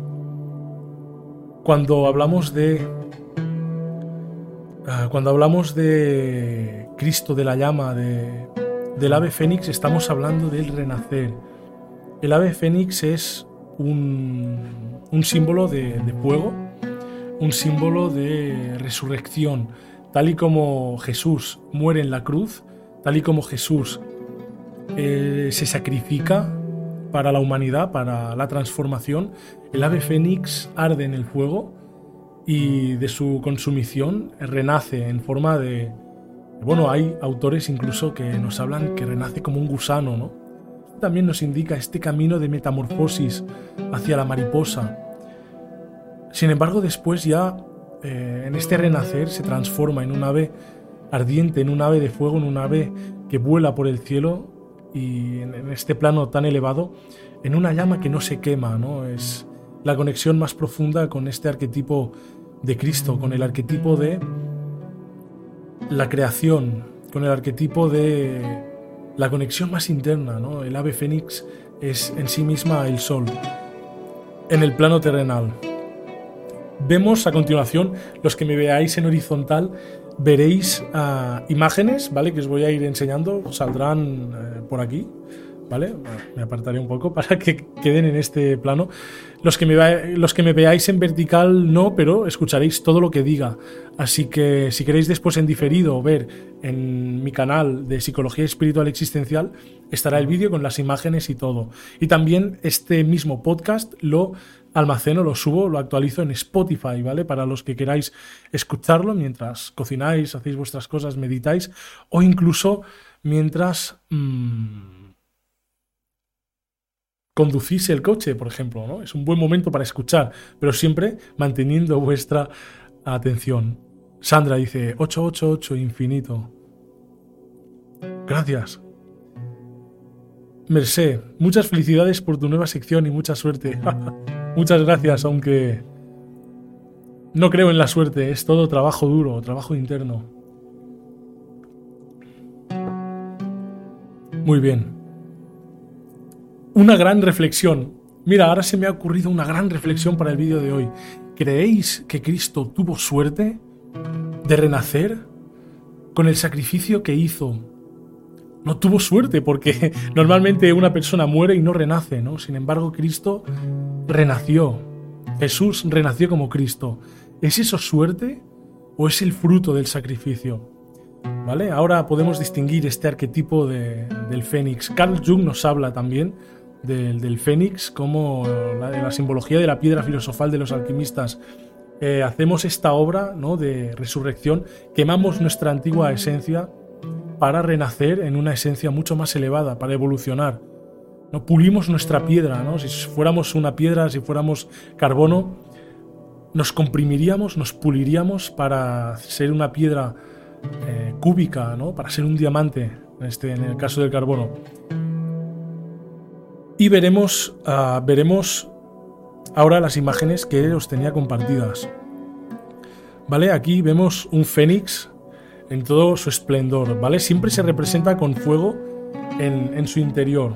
Cuando hablamos de... Ah, cuando hablamos de Cristo, de la llama, de, del ave fénix, estamos hablando del renacer. El ave fénix es un, símbolo de, fuego, un símbolo de resurrección. Tal y como Jesús muere en la cruz, tal y como Jesús eh, se sacrifica para la humanidad, para la transformación, el ave fénix arde en el fuego y de su consumición renace en forma de... Bueno, hay autores incluso que nos hablan que renace como un gusano, ¿no? también nos indica este camino de metamorfosis hacia la mariposa. Sin embargo, después ya eh, en este renacer se transforma en un ave ardiente, en un ave de fuego, en un ave que vuela por el cielo y en, este plano tan elevado, en una llama que no se quema, ¿no? Es la conexión más profunda con este arquetipo de Cristo, con el arquetipo de la creación, con el arquetipo de la conexión más interna, ¿no? El ave fénix es en sí misma el sol, en el plano terrenal. Vemos a continuación, los que me veáis en horizontal, veréis ah, imágenes, ¿vale? Que os voy a ir enseñando, saldrán eh, por aquí. ¿Vale? Me apartaré un poco para que queden en este plano. Los que, me los que me veáis en vertical no, pero escucharéis todo lo que diga. Así que si queréis después en diferido ver en mi canal de Psicología Espiritual Existencial, estará el vídeo con las imágenes y todo. Y también este mismo podcast lo almaceno, lo subo, lo actualizo en Spotify, ¿vale? Para los que queráis escucharlo mientras cocináis, hacéis vuestras cosas, meditáis o incluso mientras... Mmm, conducís el coche, por ejemplo, ¿no? Es un buen momento para escuchar, pero siempre manteniendo vuestra atención. Sandra dice 888 infinito. Gracias. Merced, muchas felicidades por tu nueva sección y mucha suerte. muchas gracias, aunque no creo en la suerte, es todo trabajo duro, trabajo interno. Muy bien una gran reflexión. Mira, ahora se me ha ocurrido una gran reflexión para el vídeo de hoy. ¿Creéis que Cristo tuvo suerte de renacer con el sacrificio que hizo? No tuvo suerte porque normalmente una persona muere y no renace, ¿no? Sin embargo, Cristo renació. Jesús renació como Cristo. ¿Es eso suerte o es el fruto del sacrificio? ¿Vale? Ahora podemos distinguir este arquetipo del fénix. Carl Jung nos habla también del, fénix como la, simbología de la piedra filosofal de los alquimistas. Eh, hacemos esta obra ¿no? de resurrección, quemamos nuestra antigua esencia para renacer en una esencia mucho más elevada, para evolucionar. ¿no? Pulimos nuestra piedra, ¿no? si fuéramos una piedra, si fuéramos carbono, nos comprimiríamos, nos puliríamos para ser una piedra eh, cúbica, ¿no? para ser un diamante, este, en el caso del carbono. Y veremos, ah, veremos ahora las imágenes que os tenía compartidas. ¿Vale? Aquí vemos un fénix en todo su esplendor, ¿vale? Siempre se representa con fuego en, su interior.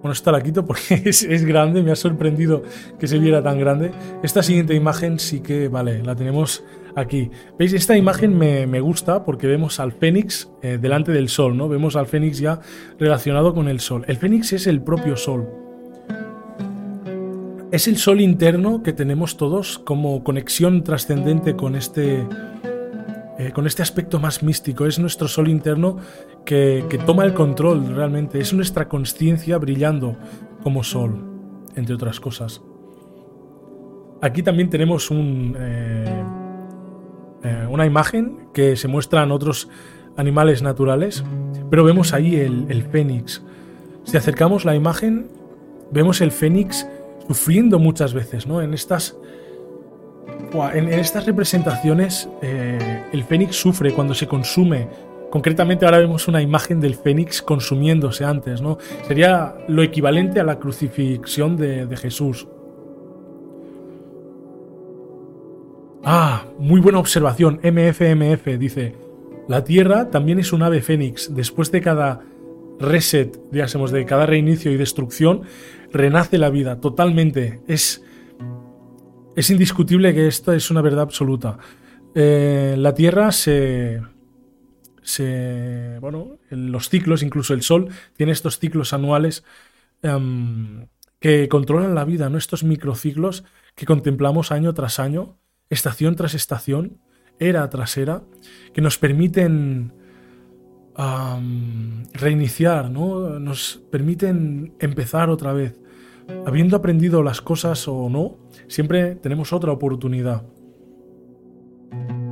Bueno, esta la quito porque es, es, grande, me ha sorprendido que se viera tan grande. Esta siguiente imagen sí que, vale, la tenemos aquí. ¿Veis? Esta imagen me, gusta porque vemos al Fénix eh, delante del Sol, ¿no? Vemos al Fénix ya relacionado con el Sol. El Fénix es el propio Sol. Es el Sol interno que tenemos todos como conexión trascendente con este, eh, con este aspecto más místico. Es nuestro Sol interno que, toma el control realmente. Es nuestra conciencia brillando como Sol, entre otras cosas. Aquí también tenemos un, eh, eh, una imagen que se muestran otros animales naturales, pero vemos ahí el, fénix. Si acercamos la imagen, vemos el fénix sufriendo muchas veces, ¿no? En estas, en, estas representaciones, eh, el fénix sufre cuando se consume concretamente ahora vemos una imagen del Fénix consumiéndose antes, ¿no? Sería lo equivalente a la crucifixión de, de Jesús. Ah, muy buena observación. MFMF dice, la Tierra también es un ave fénix. Después de cada reset, digásemos, de cada reinicio y destrucción, renace la vida totalmente. Es, es indiscutible que esto es una verdad absoluta. Eh, la Tierra se, se... Bueno, los ciclos, incluso el Sol, tiene estos ciclos anuales em, que controlan la vida, ¿no? Estos microciclos que contemplamos año tras año estación tras estación, era tras era, que nos permiten reiniciar, ¿no? nos permiten empezar otra vez. Habiendo aprendido las cosas o no, siempre tenemos otra oportunidad.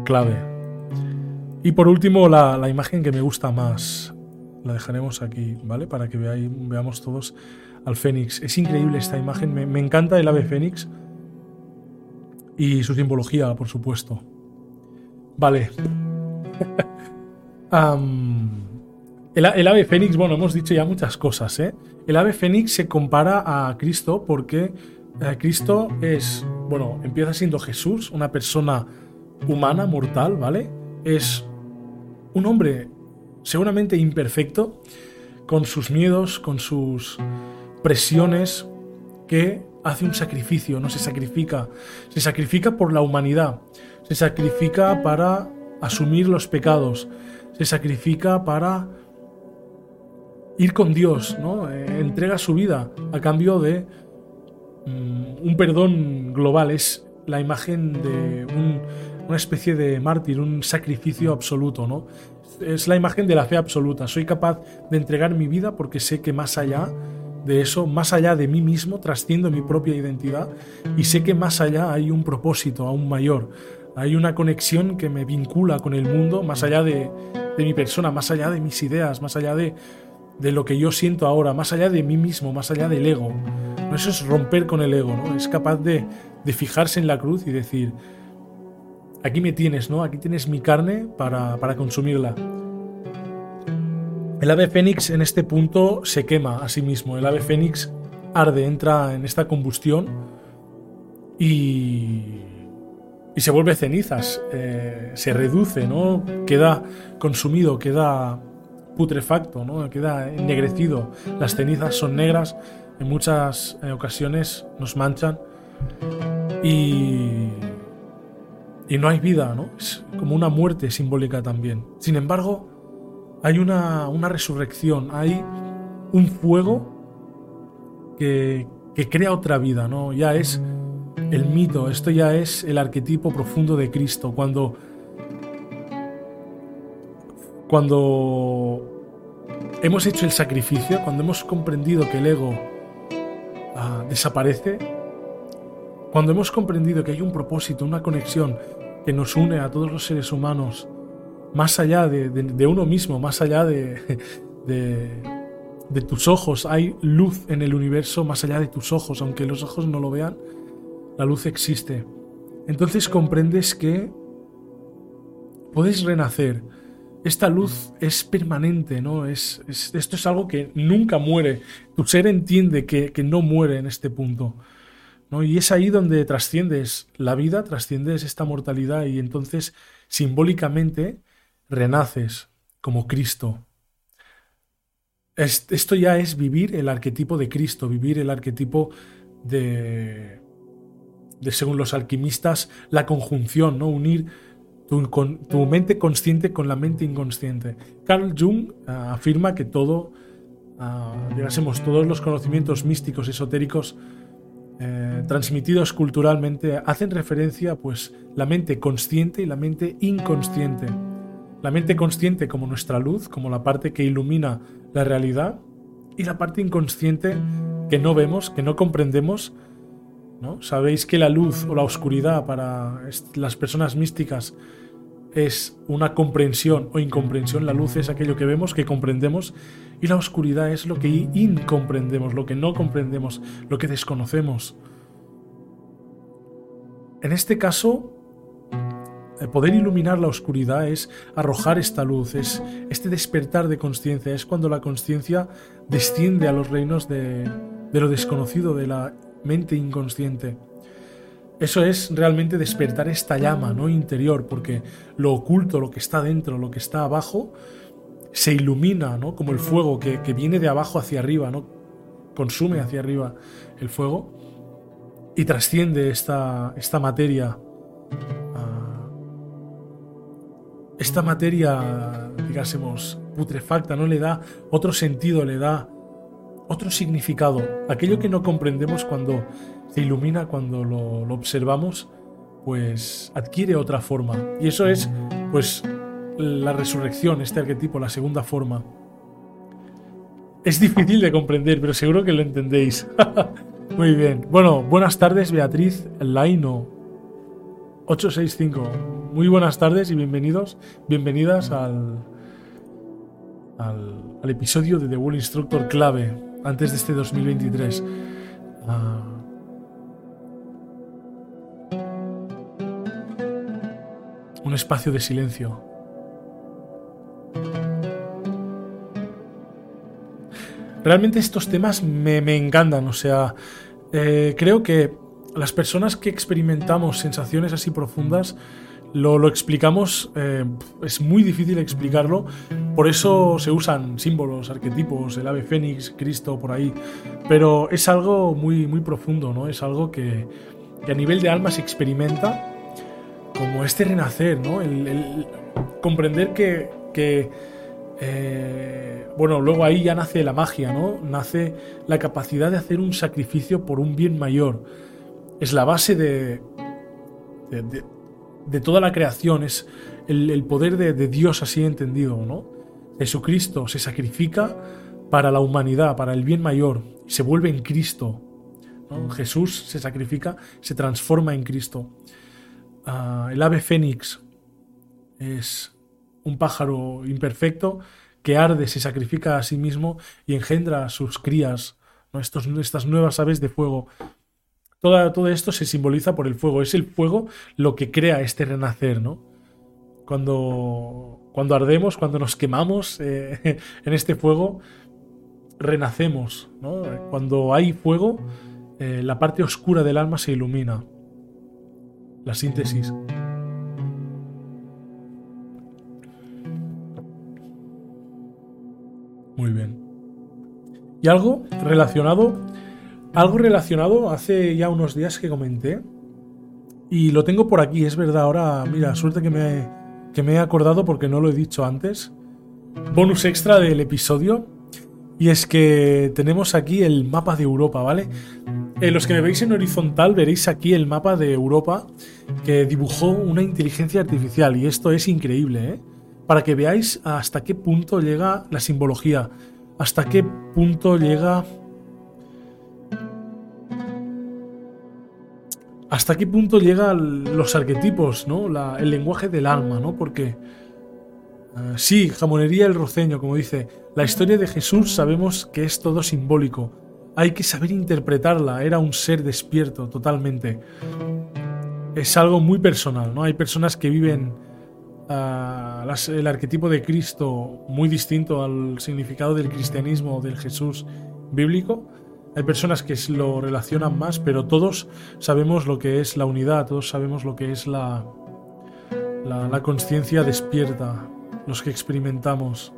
Clave. Y por último, la, imagen que me gusta más. La dejaremos aquí, ¿vale? Para que veáis, veamos todos al Fénix. Es increíble esta imagen. Me, me encanta el ave Fénix y su simbología, por supuesto. Vale. el, ave fénix, bueno, hemos dicho ya muchas cosas, ¿eh? El ave fénix se compara a Cristo porque eh, Cristo es, bueno, empieza siendo Jesús, una persona humana, mortal, ¿vale? Es un hombre seguramente imperfecto, con sus miedos, con sus presiones, que hace un sacrificio, no se sacrifica, se sacrifica por la humanidad, se sacrifica para asumir los pecados, se sacrifica para ir con Dios, ¿no? Eh, entrega su vida a cambio de mm, un perdón global, es la imagen de una especie de mártir, un sacrificio absoluto, ¿no? Es la imagen de la fe absoluta. Soy capaz de entregar mi vida porque sé que más allá de eso, más allá de mí mismo, trasciendo mi propia identidad y sé que más allá hay un propósito aún mayor, hay una conexión que me vincula con el mundo, más allá de, mi persona, más allá de mis ideas, más allá de, lo que yo siento ahora, más allá de mí mismo, más allá del ego. Eso es romper con el ego, ¿no? Es capaz de, de fijarse en la cruz y decir, aquí me tienes, ¿no? Aquí tienes mi carne para, para consumirla. El ave fénix en este punto se quema a sí mismo. El ave fénix arde, entra en esta combustión y, y se vuelve cenizas. Eh, se reduce, ¿no? Queda consumido, queda putrefacto, ¿no? Queda ennegrecido. Las cenizas son negras, en muchas eh, ocasiones nos manchan y, y no hay vida, ¿no? Es como una muerte simbólica también. Sin embargo, hay una, resurrección, hay un fuego que, crea otra vida, ¿no? Ya es el mito, esto ya es el arquetipo profundo de Cristo. Cuando, cuando hemos hecho el sacrificio, cuando hemos comprendido que el ego ah, desaparece, cuando hemos comprendido que hay un propósito, una conexión que nos une a todos los seres humanos, más allá de, uno mismo, más allá de, de, tus ojos. Hay luz en el universo más allá de tus ojos, aunque los ojos no lo vean, la luz existe. Entonces comprendes que puedes renacer. Esta luz es permanente, ¿no? Es, esto es algo que nunca muere. Tu ser entiende que, que no muere en este punto. ¿no? Y es ahí donde trasciendes la vida, trasciendes esta mortalidad y entonces simbólicamente renaces como Cristo. esto ya es vivir el arquetipo de Cristo, vivir el arquetipo de, de según los alquimistas, la conjunción, ¿no? Unir tu, mente consciente con la mente inconsciente. Carl Jung ah, afirma que todo, uh, todos los conocimientos místicos, esotéricos, eh, transmitidos culturalmente, hacen referencia pues la mente consciente y la mente inconsciente. La mente consciente como nuestra luz, como la parte que ilumina la realidad, y la parte inconsciente que no vemos, que no comprendemos. ¿no? Sabéis que la luz o la oscuridad para las personas místicas es una comprensión o incomprensión. La luz es aquello que vemos, que comprendemos, y la oscuridad es lo que incomprendemos, lo que no comprendemos, lo que desconocemos. En este caso, poder iluminar la oscuridad es arrojar esta luz, es este despertar de conciencia, es cuando la conciencia desciende a los reinos de, de lo desconocido, de la mente inconsciente. Eso es realmente despertar esta llama ¿no? interior, porque lo oculto, lo que está dentro, lo que está abajo, se ilumina, ¿no? como el fuego que, viene de abajo hacia arriba, ¿no? consume hacia arriba el fuego y trasciende esta materia. Esta materia, digásemos, putrefacta, ¿no? Le da otro sentido, le da otro significado. Aquello que no comprendemos cuando se ilumina, cuando lo, lo observamos, pues adquiere otra forma. Y eso es, pues, la resurrección, este arquetipo, la segunda forma. Es difícil de comprender, pero seguro que lo entendéis. Muy bien. Bueno, buenas tardes, Beatriz Laino. 865. Muy buenas tardes y bienvenidos, bienvenidas al, al, episodio de The World Instructor clave antes de este 2023. Ah, un espacio de silencio. Realmente estos temas me, me encantan, o sea, eh, creo que las personas que experimentamos sensaciones así profundas lo, lo explicamos, eh, es muy difícil explicarlo, por eso se usan símbolos, arquetipos, el ave fénix, Cristo, por ahí, pero es algo muy, muy profundo, ¿no? Es algo que, a nivel de alma se experimenta como este renacer, ¿no? El, comprender que, que eh, bueno, luego ahí ya nace la magia, ¿no? Nace la capacidad de hacer un sacrificio por un bien mayor. Es la base de, de toda la creación, es el, poder de, Dios así entendido, ¿no? Jesucristo se sacrifica para la humanidad, para el bien mayor, se vuelve en Cristo. Jesús se sacrifica, se transforma en Cristo. Uh, el ave fénix es un pájaro imperfecto que arde, se sacrifica a sí mismo y engendra a sus crías. Estos, estas nuevas aves de fuego. Todo, todo, esto se simboliza por el fuego. Es el fuego lo que crea este renacer, ¿no? Cuando, cuando ardemos, cuando nos quemamos eh, en este fuego, renacemos, ¿no? Cuando hay fuego, eh, la parte oscura del alma se ilumina. La síntesis. Muy bien. Y algo relacionado, algo relacionado hace ya unos días que comenté y lo tengo por aquí, es verdad, ahora mira, suerte que me, que me he acordado porque no lo he dicho antes. Bonus extra del episodio y es que tenemos aquí el mapa de Europa, ¿vale? Los que me veis en horizontal veréis aquí el mapa de Europa que dibujó una inteligencia artificial y esto es increíble, ¿eh? para que veáis hasta qué punto llega la simbología, hasta qué punto llega... Hasta qué punto llegan los arquetipos, ¿no? El lenguaje del alma, ¿no? Porque... Uh, sí, jamonería el roceño, como dice. La historia de Jesús sabemos que es todo simbólico. Hay que saber interpretarla. Era un ser despierto, totalmente. Es algo muy personal, ¿no? Hay personas que viven las, el arquetipo de Cristo muy distinto al significado del cristianismo, del Jesús bíblico. Hay personas que lo relacionan más, pero todos sabemos lo que es la unidad, todos sabemos lo que es la, la, conciencia despierta, los que experimentamos.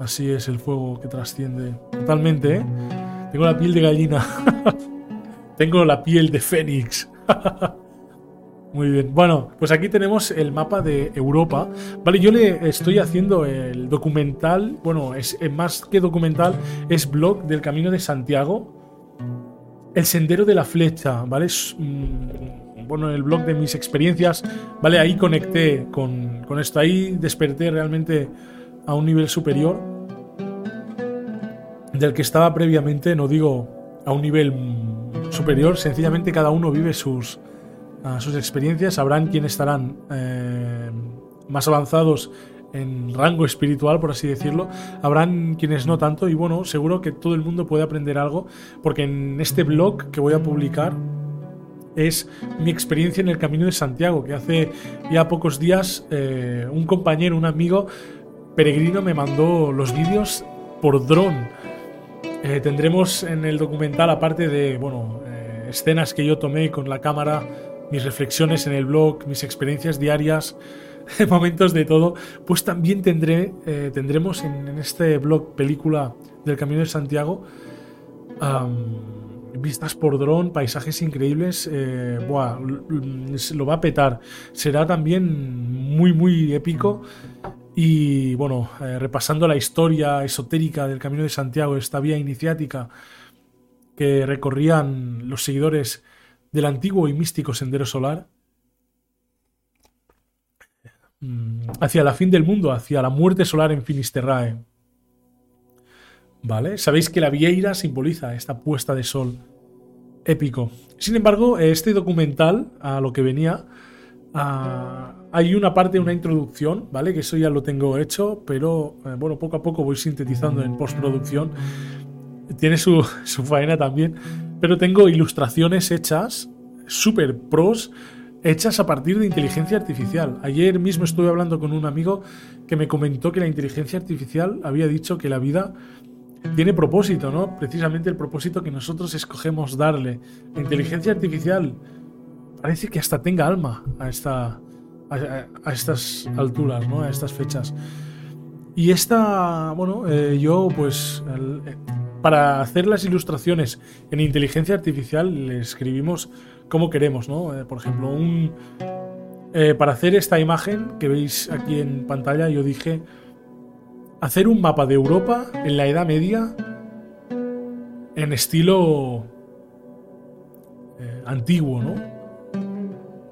Así es el fuego que trasciende. Totalmente, ¿eh? Tengo la piel de gallina. Tengo la piel de fénix. Muy bien. Bueno, pues aquí tenemos el mapa de Europa. Vale, yo le estoy haciendo el documental. Bueno, es, es más que documental, es blog del Camino de Santiago. El sendero de la flecha, ¿vale? Es, mmm, bueno, el blog de mis experiencias, ¿vale? Ahí conecté con, con esto. Ahí desperté realmente a un nivel superior del que estaba previamente, no digo a un nivel superior, sencillamente cada uno vive sus, a sus experiencias, sabrán quién estarán eh, más avanzados en rango espiritual, por así decirlo, habrán quienes no tanto y bueno, seguro que todo el mundo puede aprender algo porque en este blog que voy a publicar es mi experiencia en el Camino de Santiago, que hace ya pocos días eh, un compañero, un amigo peregrino me mandó los vídeos por dron. Eh, tendremos en el documental, aparte de bueno, escenas que yo tomé con la cámara, mis reflexiones en el blog, mis experiencias diarias, momentos de todo, pues también tendré, tendremos en, este blog película del Camino de Santiago vistas por dron, paisajes increíbles, eh, lo va a petar. Será también muy, muy épico. Y bueno, eh, repasando la historia esotérica del Camino de Santiago, esta vía iniciática que recorrían los seguidores del antiguo y místico Sendero Solar, mm, hacia la fin del mundo, hacia la muerte solar en Finisterrae. ¿Vale? Sabéis que la vieira simboliza esta puesta de sol épico. Sin embargo, este documental, a lo que venía, hay una parte, una introducción, ¿vale? Que eso ya lo tengo hecho, pero eh, bueno, poco a poco voy sintetizando en postproducción. Tiene su, su faena también, pero tengo ilustraciones hechas, super pros, hechas a partir de inteligencia artificial. Ayer mismo estuve hablando con un amigo que me comentó que la inteligencia artificial había dicho que la vida tiene propósito, ¿no? Precisamente el propósito que nosotros escogemos darle. La inteligencia artificial parece que hasta tenga alma a, esta, a, estas alturas, ¿no? A estas fechas. Y esta, bueno, eh, yo pues para hacer las ilustraciones en inteligencia artificial le escribimos como queremos, ¿no? Eh, por ejemplo, un, para hacer esta imagen que veis aquí en pantalla yo dije hacer un mapa de Europa en la Edad Media en estilo eh, antiguo, ¿no?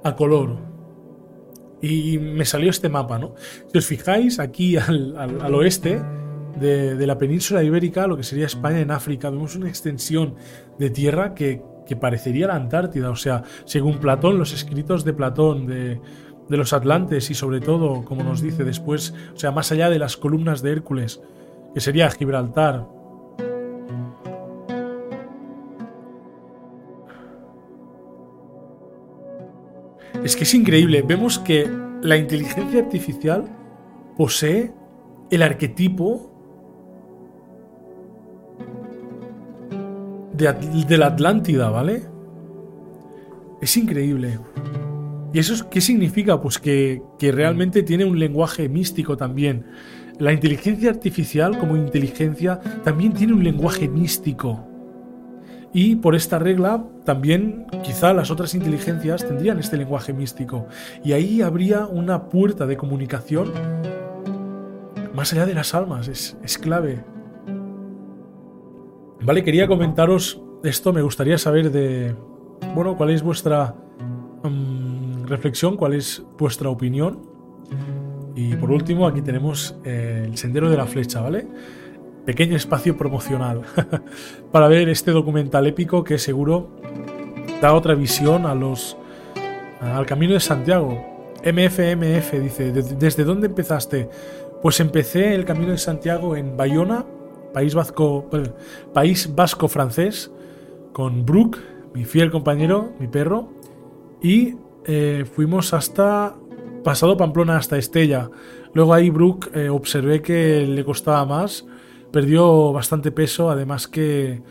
A color. Y me salió este mapa, ¿no? Si os fijáis, aquí al, oeste de, la península ibérica, lo que sería España en África, vemos una extensión de tierra que, que parecería la Antártida. O sea, según Platón, los escritos de Platón, de, de los Atlantes y sobre todo, como nos dice después, o sea, más allá de las columnas de Hércules, que sería Gibraltar. Es que es increíble, vemos que la inteligencia artificial posee el arquetipo de, la Atlántida, ¿vale? Es increíble. ¿Y eso qué significa? Pues que, realmente tiene un lenguaje místico también. La inteligencia artificial como inteligencia también tiene un lenguaje místico. Y por esta regla también quizá las otras inteligencias tendrían este lenguaje místico. Y ahí habría una puerta de comunicación más allá de las almas. Es, es clave. Vale, quería comentaros esto. Me gustaría saber de... Bueno, cuál es vuestra... Mm, reflexión, cuál es vuestra opinión. Y por último, aquí tenemos eh, el sendero de la flecha, ¿vale? Pequeño espacio promocional para ver este documental épico que seguro da otra visión a los al camino de Santiago. MFMF dice, ¿desde dónde empezaste? Pues empecé el camino de Santiago en Bayona, País Vasco, País Vasco francés, con Brooke, mi fiel compañero, mi perro, y eh, fuimos hasta pasado Pamplona hasta Estella. Luego ahí Brooke eh, observé que le costaba más, perdió bastante peso, además que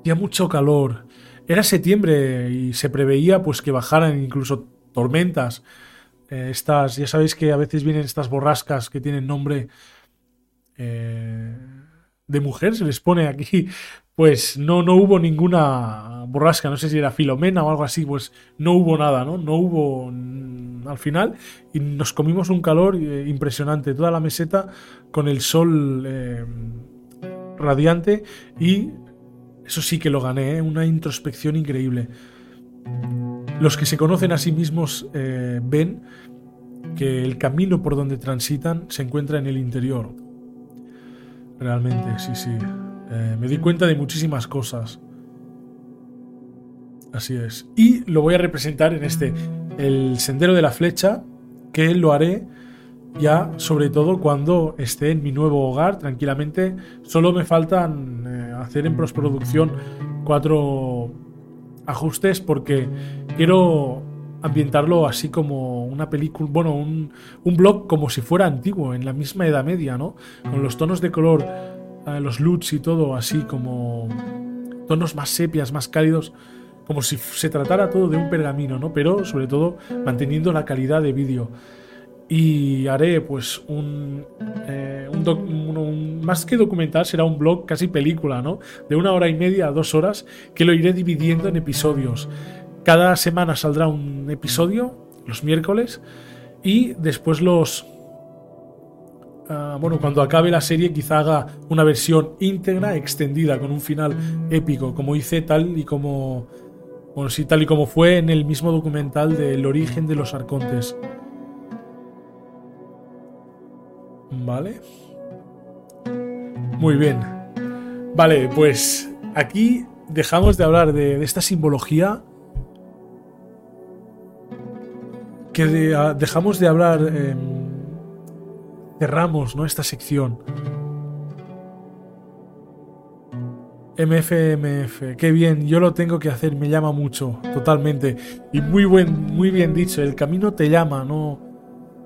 hacía mucho calor. Era septiembre y se preveía pues que bajaran incluso tormentas. Eh, estas, ya sabéis que a veces vienen estas borrascas que tienen nombre de mujer, se les pone aquí pues no, no hubo ninguna borrasca, no sé si era Filomena o algo así, pues no hubo nada, ¿no? No hubo al final y nos comimos un calor eh, impresionante, toda la meseta con el sol eh, radiante y eso sí que lo gané, ¿eh? una introspección increíble. Los que se conocen a sí mismos ven que el camino por donde transitan se encuentra en el interior. Realmente, sí, sí. Eh, me di cuenta de muchísimas cosas. Así es. Y lo voy a representar en este, el sendero de la flecha, que lo haré ya sobre todo cuando esté en mi nuevo hogar tranquilamente. Solo me faltan eh, hacer en postproducción cuatro ajustes porque quiero ambientarlo así como una película, bueno, un, un blog como si fuera antiguo, en la misma Edad Media, ¿no? Con los tonos de color, eh, los LUTs y todo así como tonos más sepias, más cálidos, como si se tratara todo de un pergamino, ¿no? Pero sobre todo manteniendo la calidad de vídeo. Y haré pues un, eh, doc- un- un- más que documental, será un blog casi película, ¿no? De una hora y media a dos horas que lo iré dividiendo en episodios. Cada semana saldrá un episodio, los miércoles, y después los... ah, bueno, cuando acabe la serie quizá haga una versión íntegra, extendida, con un final épico, como hice tal y como... Bueno, sí, tal y como fue en el mismo documental del origen de los arcontes. Vale. Muy bien. Vale, pues aquí dejamos de hablar de, de esta simbología. Que ah, dejamos de hablar. em, cerramos, ¿no? Esta sección. MFMF, qué bien, yo lo tengo que hacer, me llama mucho, totalmente. Y muy buen, muy bien dicho, el camino te llama, ¿no?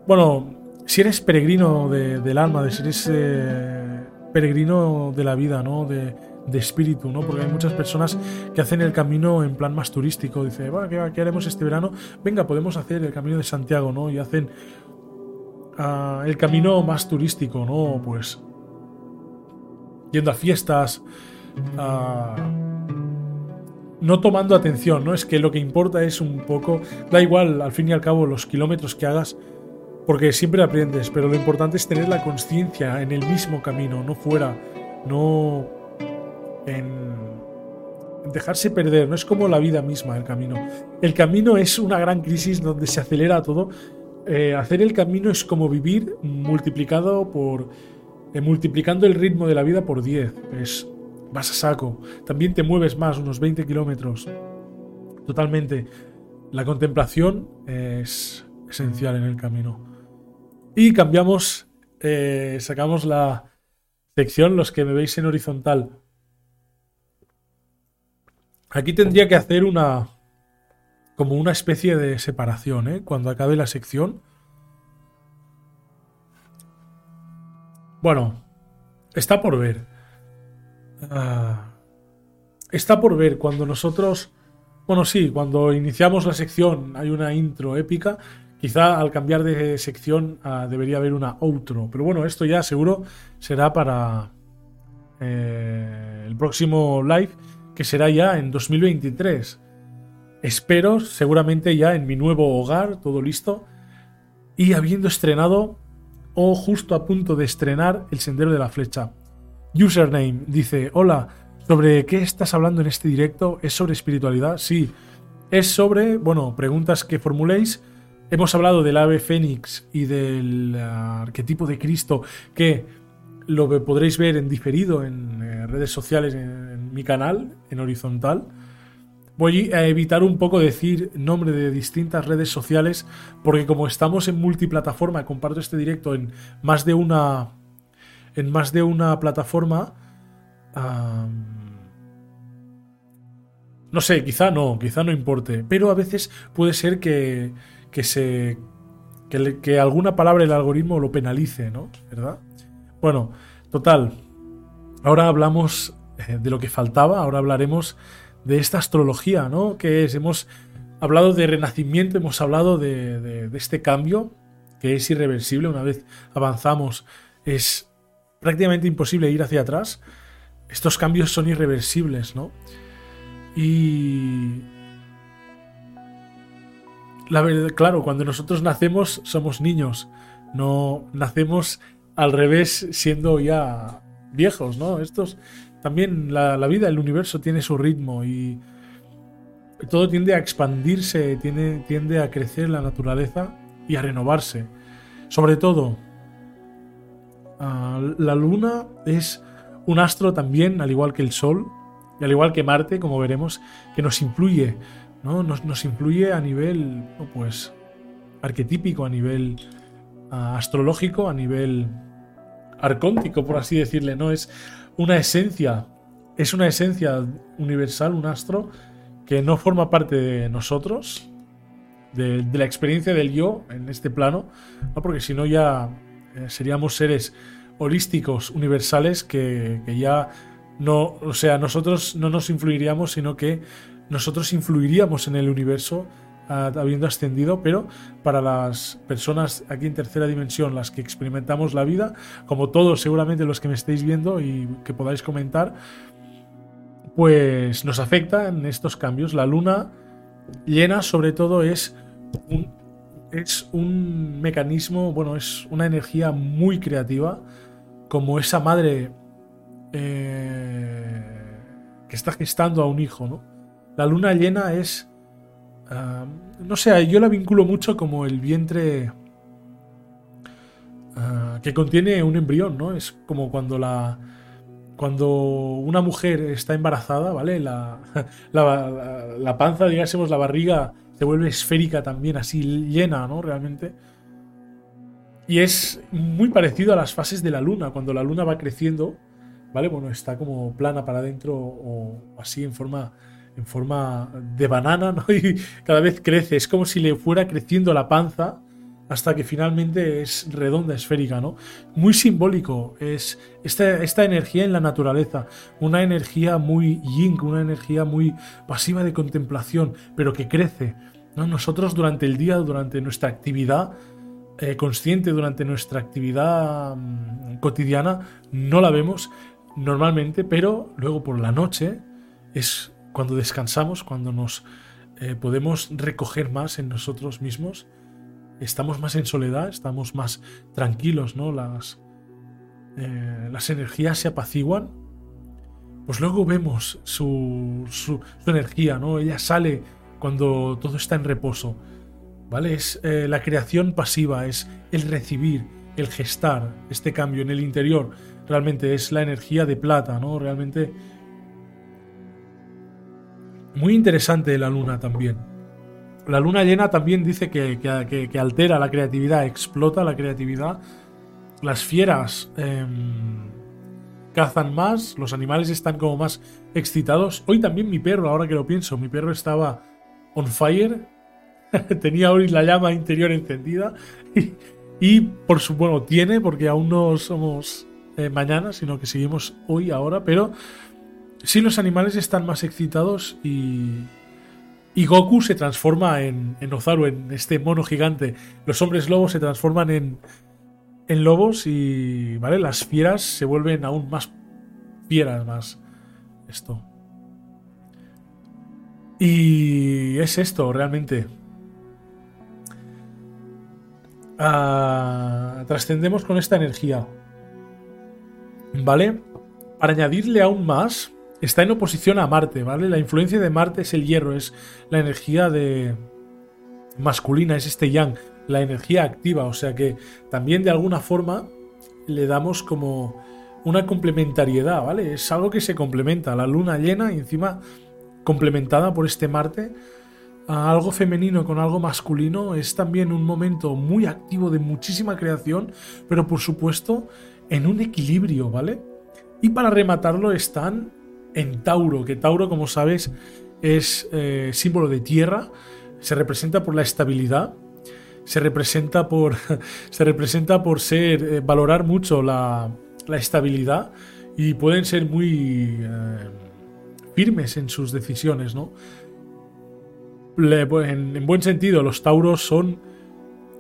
Bueno, si eres peregrino de- del alma, de si eres eh, peregrino de la vida, ¿no? De espíritu, ¿no? Porque hay muchas personas que hacen el camino en plan más turístico. Dice, "Va, ¿qué, qué haremos este verano? Venga, podemos hacer el camino de Santiago, ¿no? Y hacen ah, el camino más turístico, ¿no? Pues yendo a fiestas, ah, no tomando atención, ¿no? Es que lo que importa es un poco, da igual al fin y al cabo los kilómetros que hagas, porque siempre aprendes, pero lo importante es tener la conciencia en el mismo camino, no fuera, no en, dejarse perder, no es como la vida misma el camino. El camino es una gran crisis donde se acelera todo. Eh, hacer el camino es como vivir multiplicado por... eh, multiplicando el ritmo de la vida por 10. Es, vas a saco. También te mueves más, unos 20 kilómetros. Totalmente. La contemplación es esencial en el camino. Y cambiamos, eh, sacamos la sección, los que me veis en horizontal. Aquí tendría que hacer una, como una especie de separación, ¿eh? Cuando acabe la sección. Bueno, está por ver. Ah, está por ver cuando nosotros... Bueno, sí, cuando iniciamos la sección hay una intro épica. Quizá al cambiar de sección ah, debería haber una outro. Pero bueno, esto ya seguro será para eh, el próximo live, que será ya en 2023. Espero, seguramente ya en mi nuevo hogar, todo listo. Y habiendo estrenado, o justo a punto de estrenar, El Sendero de la Flecha. Username dice, hola, ¿sobre qué estás hablando en este directo? ¿Es sobre espiritualidad? Sí. Es sobre, bueno, preguntas que formuléis. Hemos hablado del ave fénix y del arquetipo de Cristo, que lo podréis ver en diferido en eh, redes sociales, mi canal, en horizontal. Voy a evitar un poco decir nombre de distintas redes sociales, porque como estamos en multiplataforma, comparto este directo en más de una. En más de una plataforma. no sé, quizá no, quizá no importe. Pero a veces puede ser que, que se. Que, que alguna palabra el algoritmo lo penalice, ¿no? ¿Verdad? Bueno, total. Ahora hablamos de lo que faltaba, ahora hablaremos de esta astrología, ¿no? Que es, hemos hablado de renacimiento, hemos hablado de, de- de este cambio que es irreversible una vez avanzamos. Es prácticamente imposible ir hacia atrás. Estos cambios son irreversibles, ¿no? Y... La verdad, claro, cuando nosotros nacemos somos niños, no nacemos al revés siendo ya viejos, ¿no? Estos también la, la vida, el universo tiene su ritmo y todo tiende a expandirse, tiene, tiende a crecer la naturaleza y a renovarse. Sobre todo, ah, la luna es un astro también, al igual que el sol, y al igual que Marte, como veremos, que nos influye, ¿no? Nos, nos influye a nivel, pues, arquetípico, a nivel ah, astrológico, a nivel arcóntico, por así decirle, ¿no? Es una esencia, es una esencia universal, un astro que no forma parte de nosotros, de, de la experiencia del yo en este plano, ¿no? porque si no ya eh, seríamos seres holísticos, universales, que, que ya no, o sea, nosotros no nos influiríamos, sino que nosotros influiríamos en el universo habiendo ascendido, pero para las personas aquí en tercera dimensión, las que experimentamos la vida, como todos seguramente los que me estéis viendo y que podáis comentar, pues nos afecta en estos cambios. La luna llena sobre todo es un, es un mecanismo, bueno, es una energía muy creativa, como esa madre eh, que está gestando a un hijo, ¿no? La luna llena es... no sé, yo la vinculo mucho como el vientre ah, que contiene un embrión, ¿no? Es como cuando la... Cuando una mujer está embarazada, ¿vale? La, la, la- la panza, digásemos, la barriga se vuelve esférica también, así llena, ¿no? Realmente. Y es muy parecido a las fases de la luna, cuando la luna va creciendo, ¿vale? Bueno, está como plana para adentro o así en forma, en forma de banana, ¿no? Y cada vez crece, es como si le fuera creciendo la panza hasta que finalmente es redonda, esférica, ¿no? Muy simbólico es esta, esta energía en la naturaleza, una energía muy yin, una energía muy pasiva de contemplación, pero que crece, ¿no? Nosotros durante el día, durante nuestra actividad, eh, consciente durante nuestra actividad mm, cotidiana no la vemos normalmente, pero luego por la noche es cuando descansamos, cuando nos eh, podemos recoger más en nosotros mismos, estamos más en soledad, estamos más tranquilos, ¿no? Las, eh, las energías se apaciguan. Pues luego vemos su, su, energía, ¿no? Ella sale cuando todo está en reposo. ¿Vale? Es eh, la creación pasiva, es el recibir, el gestar este cambio en el interior. Realmente es la energía de plata, ¿no? Realmente muy interesante la luna también. La luna llena también dice que, que- altera la creatividad, explota la creatividad. Las fieras em, cazan más, los animales están como más excitados. Hoy también mi perro, ahora que lo pienso, mi perro estaba on fire, tenía hoy la llama interior encendida y, por su bueno tiene porque aún no somos eh, mañana sino que seguimos hoy ahora pero sí los animales están más excitados y y Goku se transforma en, en Ozaru en este mono gigante los hombres lobos se transforman en en lobos y vale las fieras se vuelven aún más fieras más esto y es esto realmente Ah, trascendemos con esta energía. ¿Vale? Para añadirle aún más, está en oposición a Marte, ¿vale? La influencia de Marte es el hierro, es la energía de masculina, es este yang, la energía activa, o sea que también de alguna forma le damos como una complementariedad, ¿vale? Es algo que se complementa, la luna llena y encima complementada por este Marte algo femenino con algo masculino es también un momento muy activo de muchísima creación, pero por supuesto en un equilibrio, ¿vale? Y para rematarlo están en Tauro, que Tauro, como sabes, es eh, símbolo de tierra, se representa por la estabilidad, se representa por, se representa por ser, eh, valorar mucho la, estabilidad y pueden ser muy eh, firmes en sus decisiones, ¿no? Pues, en, en, buen sentido, los tauros son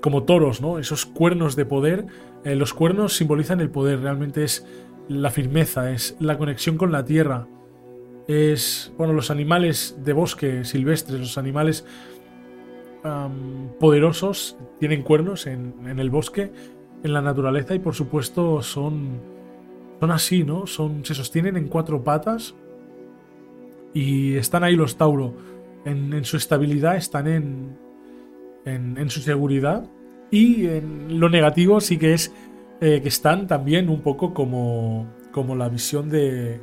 como toros, ¿no? Esos cuernos de poder. Los cuernos simbolizan el poder, realmente es la firmeza, es la conexión con la tierra. Es, bueno, los animales de bosque silvestres, los animales poderosos tienen cuernos en, en, el bosque, en la naturaleza y por supuesto son, son así, ¿no? Son, se sostienen en cuatro patas y están ahí los tauros en, en, su estabilidad, están en, en, en, su seguridad. Y en lo negativo sí que es eh, que están también un poco como, como la visión de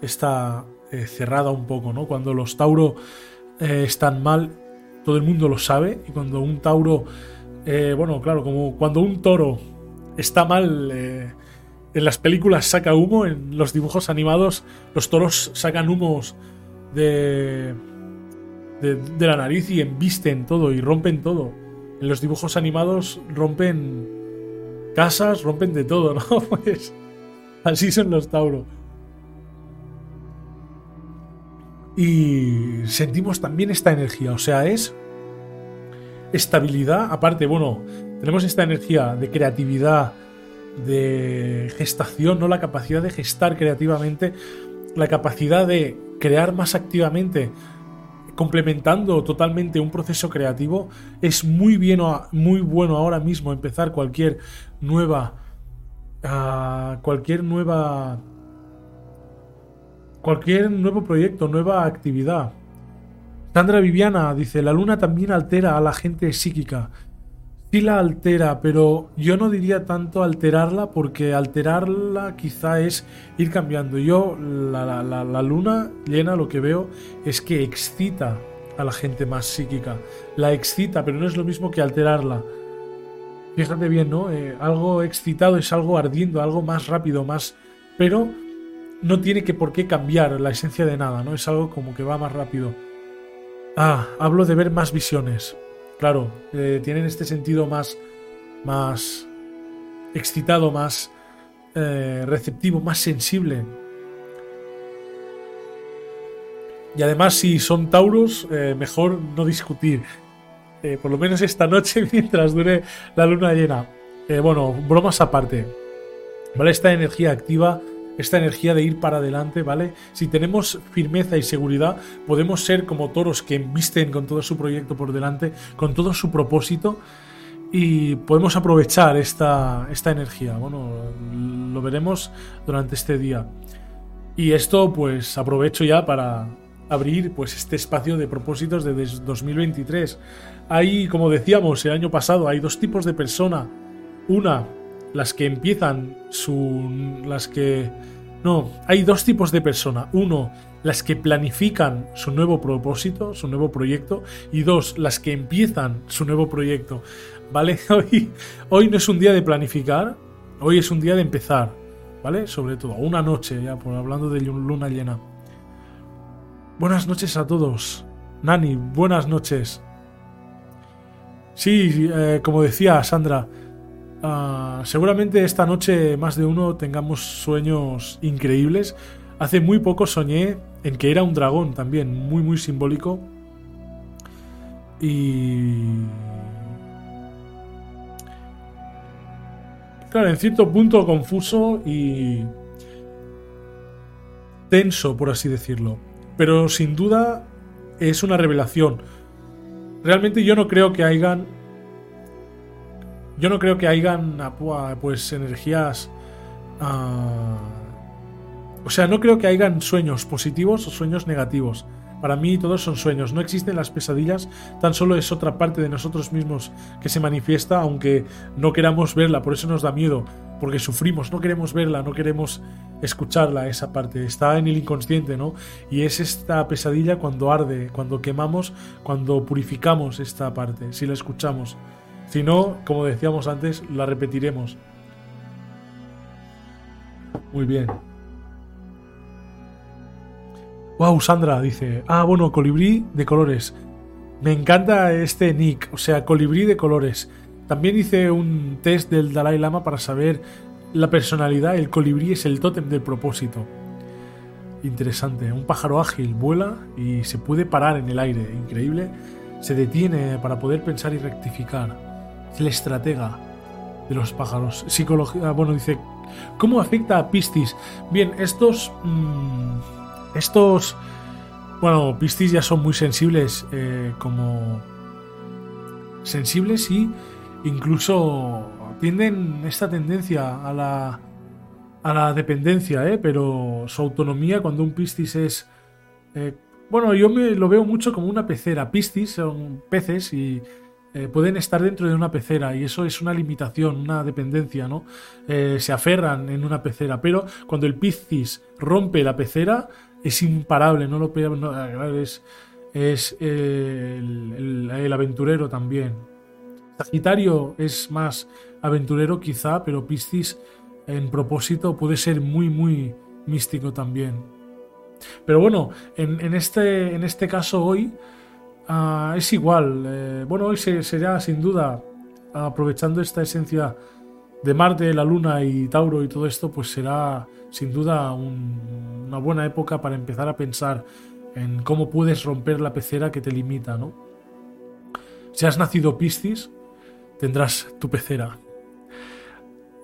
esta eh, cerrada un poco, ¿no? Cuando los Tauro eh, están mal, todo el mundo lo sabe. Y cuando un Tauro, eh, bueno, claro, como cuando un toro está mal, en las películas saca humo, en los dibujos animados los toros sacan humos de de, de la nariz y embisten todo y rompen todo. En los dibujos animados rompen casas, rompen de todo, ¿no? Pues así son los Tauro. Y sentimos también esta energía, o sea, es estabilidad, aparte, bueno, tenemos esta energía de creatividad, de gestación, ¿no? La capacidad de gestar creativamente, la capacidad de crear más activamente, complementando totalmente un proceso creativo, es muy, bien, muy bueno ahora mismo empezar cualquier nueva. Uh, cualquier nueva. Cualquier nuevo proyecto, nueva actividad. Sandra Viviana dice: La luna también altera a la gente psíquica sí la altera, pero yo no diría tanto alterarla porque alterarla quizá es ir cambiando. Yo, la, la, luna llena, lo que veo es que excita a la gente más psíquica. La excita, pero no es lo mismo que alterarla. Fíjate bien, ¿no? Eh, algo excitado es algo ardiendo, algo más rápido, más... Pero no tiene que por qué cambiar la esencia de nada, ¿no? Es algo como que va más rápido. Ah, hablo de ver más visiones. Claro, eh, tienen este sentido más, más excitado, más eh, receptivo, más sensible. Y además, si son tauros, eh, mejor no discutir. por lo menos esta noche, mientras dure la luna llena. bueno, bromas aparte. ¿Vale? Esta energía activa esta energía de ir para adelante, ¿vale? Si tenemos firmeza y seguridad, podemos ser como toros que embisten con todo su proyecto por delante, con todo su propósito, y podemos aprovechar esta, esta energía. Bueno, lo veremos durante este día. Y esto, pues, aprovecho ya para abrir pues este espacio de propósitos de 2023. Hay, como decíamos el año pasado, hay dos tipos de persona. Una las que empiezan su... las que... No, hay dos tipos de persona. Uno, las que planifican su nuevo propósito, su nuevo proyecto. Y dos, las que empiezan su nuevo proyecto. ¿Vale? Hoy, hoy no es un día de planificar, hoy es un día de empezar. ¿Vale? Sobre todo, una noche, ya por hablando de luna llena. Buenas noches a todos. Nani, buenas noches. Sí, eh, como decía Sandra, Ah, seguramente esta noche más de uno tengamos sueños increíbles. Hace muy poco soñé en que era un dragón también, muy muy simbólico. Y... Claro, en cierto punto confuso y tenso, por así decirlo. Pero sin duda es una revelación. Realmente yo no creo que hayan yo no creo que hayan pues energías. Ah, o sea, no creo que hayan sueños positivos o sueños negativos. Para mí todos son sueños, no existen las pesadillas, tan solo es otra parte de nosotros mismos que se manifiesta, aunque no queramos verla, por eso nos da miedo, porque sufrimos, no queremos verla, no queremos escucharla, esa parte, está en el inconsciente, ¿no? Y es esta pesadilla cuando arde, cuando quemamos, cuando purificamos esta parte, si la escuchamos. Si no, como decíamos antes, la repetiremos. Muy bien. Wow, Sandra dice, ah, bueno, colibrí de colores. Me encanta este nick, o sea, colibrí de colores. También hice un test del Dalai Lama para saber la personalidad. El colibrí es el tótem del propósito. Interesante, un pájaro ágil vuela y se puede parar en el aire. Increíble. Se detiene para poder pensar y rectificar el estratega de los pájaros. Psicología, bueno, dice, ¿cómo afecta a Piscis? Bien, estos... Mm, estos... Bueno, Piscis ya son muy sensibles eh, como... Sensibles y incluso tienden esta tendencia a la, a la dependencia, ¿eh? pero su autonomía cuando un Piscis es... Eh, bueno, yo me lo veo mucho como una pecera. Piscis son peces y eh, pueden estar dentro de una pecera y eso es una limitación, una dependencia, ¿no? Eh, se aferran en una pecera, pero cuando el Piscis rompe la pecera es imparable, no lo es, es el, aventurero también. Sagitario es más aventurero quizá, pero Piscis en propósito puede ser muy muy místico también. Pero bueno, en, en, este, en este caso hoy ah, es igual. eh, bueno, hoy se- será sin duda, aprovechando esta esencia de Marte, la Luna y Tauro y todo esto, pues será sin duda un- una buena época para empezar a pensar en cómo puedes romper la pecera que te limita, ¿no? Si has nacido Piscis, tendrás tu pecera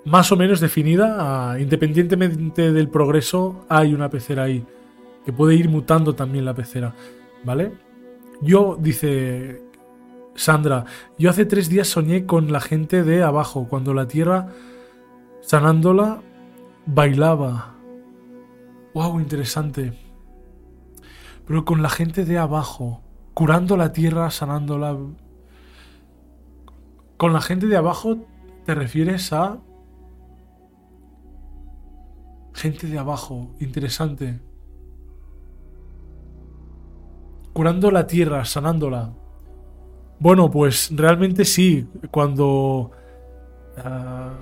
más o menos definida, ah, independientemente del progreso, hay una pecera ahí, que puede ir mutando también la pecera, ¿vale? Yo, dice Sandra, yo hace tres días soñé con la gente de abajo, cuando la tierra, sanándola, bailaba. ¡Wow! Interesante. Pero con la gente de abajo, curando la tierra, sanándola. Con la gente de abajo, ¿te refieres a gente de abajo? Interesante. Curando la tierra, sanándola. Bueno, pues realmente sí. Cuando. ah,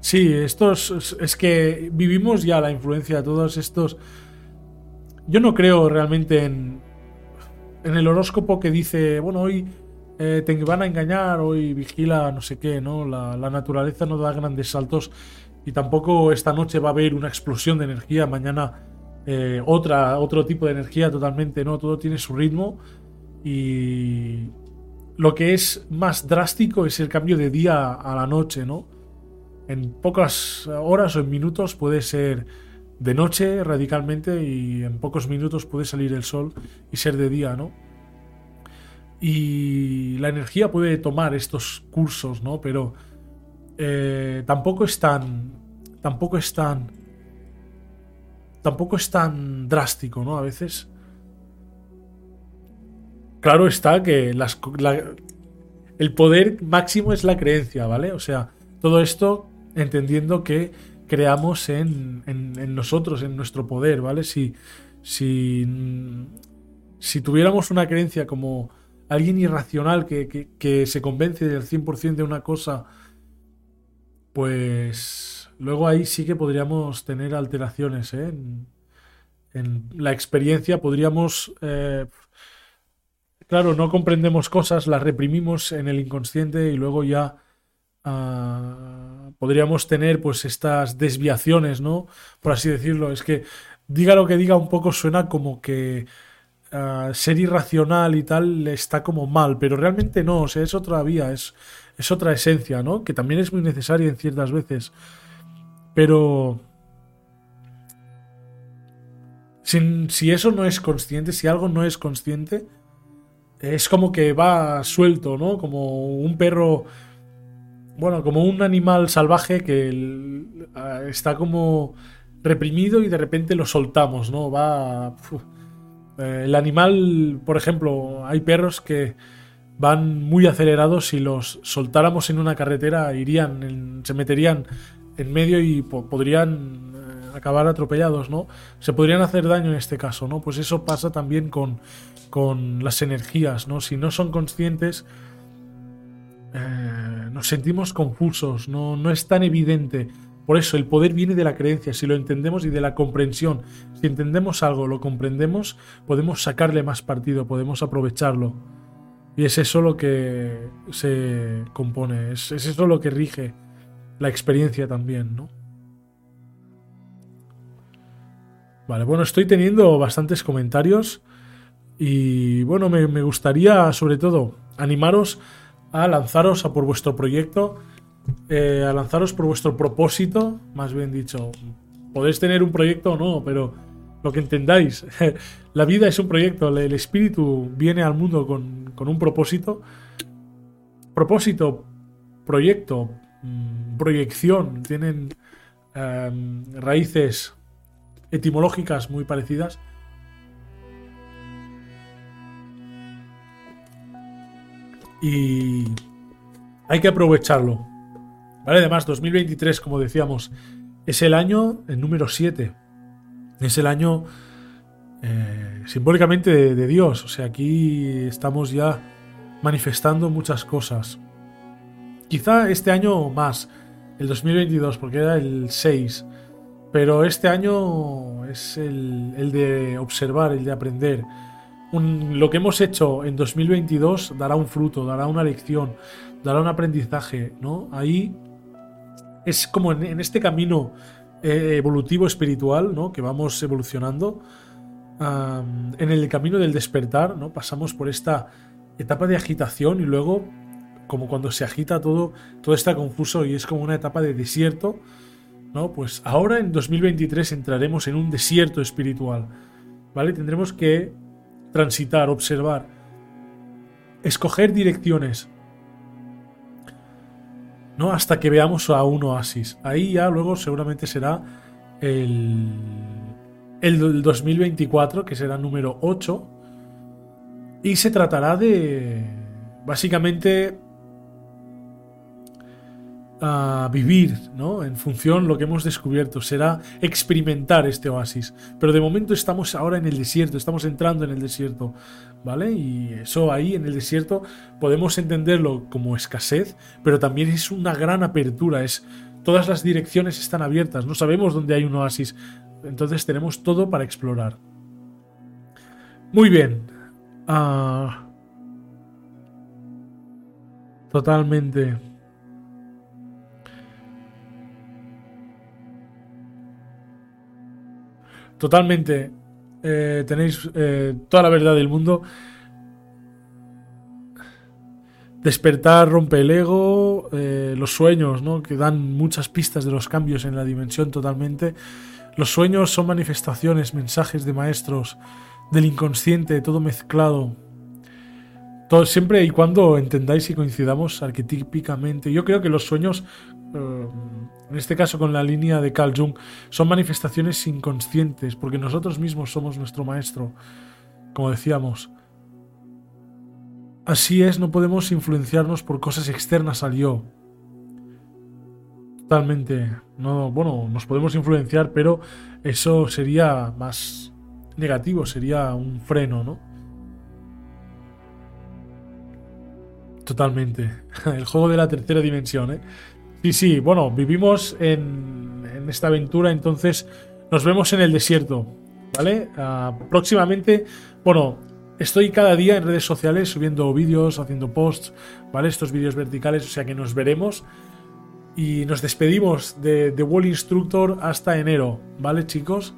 sí, estos. Es que vivimos ya la influencia de todos estos. Yo no creo realmente en. En el horóscopo que dice, bueno, hoy eh, te van a engañar, hoy vigila no sé qué, ¿no? La, la naturaleza no da grandes saltos y tampoco esta noche va a haber una explosión de energía, mañana eh, otra, otro tipo de energía totalmente, ¿no? Todo tiene su ritmo y lo que es más drástico es el cambio de día a la noche, ¿no? En pocas horas o en minutos puede ser de noche radicalmente y en pocos minutos puede salir el sol y ser de día, ¿no? Y la energía puede tomar estos cursos, ¿no? Pero eh, tampoco es tan. Tampoco es tan. Tampoco es tan drástico, ¿no? A veces. Claro está que las, la- el poder máximo es la creencia, ¿vale? O sea, todo esto entendiendo que creamos en nosotros, en nuestro poder, ¿vale? Si, si, si tuviéramos una creencia como alguien irracional que, que- que se convence del 100% de una cosa, pues luego ahí sí que podríamos tener alteraciones, ¿eh? En, la experiencia podríamos... eh, claro, no comprendemos cosas, las reprimimos en el inconsciente y luego ya ah, podríamos tener pues estas desviaciones, ¿no? Por así decirlo. Es que diga lo que diga, un poco suena como que ah, ser irracional y tal está como mal, pero realmente no, o sea, es otra vía, es, es otra esencia, ¿no? Que también es muy necesaria en ciertas veces. Pero... sin- si eso no es consciente, si algo no es consciente, es como que va suelto, ¿no? Como un perro, bueno, como un animal salvaje que está como reprimido y de repente lo soltamos, ¿no? Va... Eh, el animal, por ejemplo, hay perros que van muy acelerados, si los soltáramos en una carretera irían, se meterían en medio y po- podrían eh, acabar atropellados, ¿no? Se podrían hacer daño en este caso, ¿no? Pues eso pasa también con, con las energías, ¿no? Si no son conscientes, eh, nos sentimos confusos, no, no es tan evidente. Por eso el poder viene de la creencia, si lo entendemos y de la comprensión. Si entendemos algo, lo comprendemos, podemos sacarle más partido, podemos aprovecharlo. Y es eso lo que se compone, es, es eso lo que rige la experiencia también, ¿no? Vale, bueno, estoy teniendo bastantes comentarios y bueno, me, gustaría sobre todo animaros a lanzaros a por vuestro proyecto, eh, a lanzaros por vuestro propósito, más bien dicho. Podéis tener un proyecto o no, pero lo que entendáis, la vida es un proyecto, el- el espíritu viene al mundo con, con un propósito. Propósito, proyecto, mm, proyección, tienen em, raíces etimológicas muy parecidas. Y hay que aprovecharlo. ¿Vale? Además, 2023, como decíamos, es el año el número 7. Es el año eh, simbólicamente de, de Dios. O sea, aquí estamos ya manifestando muchas cosas. Quizá este año más, el 2022, porque era el 6. Pero este año es el, el de observar, el de aprender. lo que hemos hecho en 2022 dará un fruto, dará una lección, dará un aprendizaje, ¿no? Ahí es como en, este camino eh, evolutivo espiritual, ¿no? Que vamos evolucionando. en el camino del despertar, ¿no? Pasamos por esta etapa de agitación y luego, como cuando se agita todo, todo está confuso y es como una etapa de desierto, ¿no? Pues ahora en 2023 entraremos en un desierto espiritual, ¿vale? Tendremos que transitar, observar, escoger direcciones, ¿no? Hasta que veamos a un oasis. Ahí ya luego seguramente será el, el 2024, que será número 8, y se tratará de, básicamente, a vivir, ¿no? En función lo que hemos descubierto, será experimentar este oasis. Pero de momento estamos ahora en el desierto, estamos entrando en el desierto, ¿vale? Y eso ahí en el desierto podemos entenderlo como escasez, pero también es una gran apertura, es todas las direcciones están abiertas, no sabemos dónde hay un oasis, entonces tenemos todo para explorar. Muy bien. Ah, totalmente. Totalmente. Eh, tenéis eh, toda la verdad del mundo. Despertar rompe el ego, eh, los sueños, ¿no? que dan muchas pistas de los cambios en la dimensión totalmente. Los sueños son manifestaciones, mensajes de maestros, del inconsciente, todo mezclado. Todo, siempre y cuando entendáis y coincidamos arquetípicamente. Yo creo que los sueños, en este caso con la línea de Carl Jung, son manifestaciones inconscientes, porque nosotros mismos somos nuestro maestro, como decíamos. Así es, no podemos influenciarnos por cosas externas al yo. Totalmente. No, bueno, nos podemos influenciar, pero eso sería más negativo, sería un freno, ¿no? Totalmente. El juego de la tercera dimensión, ¿eh? Sí, sí, bueno, vivimos en, esta aventura, entonces nos vemos en el desierto, ¿vale? Ah, próximamente, bueno, estoy cada día en redes sociales subiendo vídeos, haciendo posts, ¿vale? Estos vídeos verticales, o sea que nos veremos. Y nos despedimos de The Wall Instructor hasta enero, ¿vale, chicos?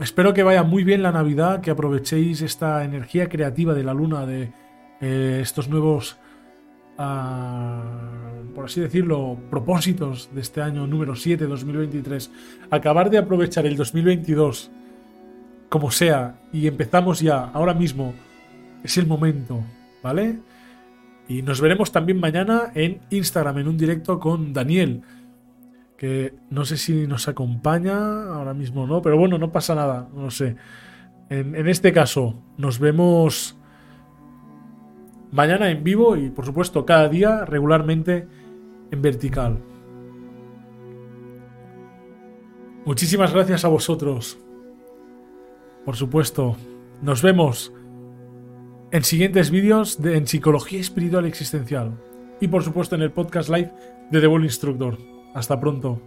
Espero que vaya muy bien la Navidad, que aprovechéis esta energía creativa de la luna, de eh, estos nuevos, ah, por así decirlo, propósitos de este año número 7, 2023. Acabar de aprovechar el 2022 como sea y empezamos ya, ahora mismo, es el momento, ¿vale? Y nos veremos también mañana en Instagram, en un directo con Daniel, que no sé si nos acompaña, ahora mismo no, pero bueno, no pasa nada, no sé. En, en este caso, nos vemos mañana en vivo y por supuesto cada día regularmente en vertical. Muchísimas gracias a vosotros. Por supuesto, nos vemos en siguientes vídeos de, en Psicología Espiritual Existencial. Y por supuesto en el podcast live de The Ball Instructor. Hasta pronto.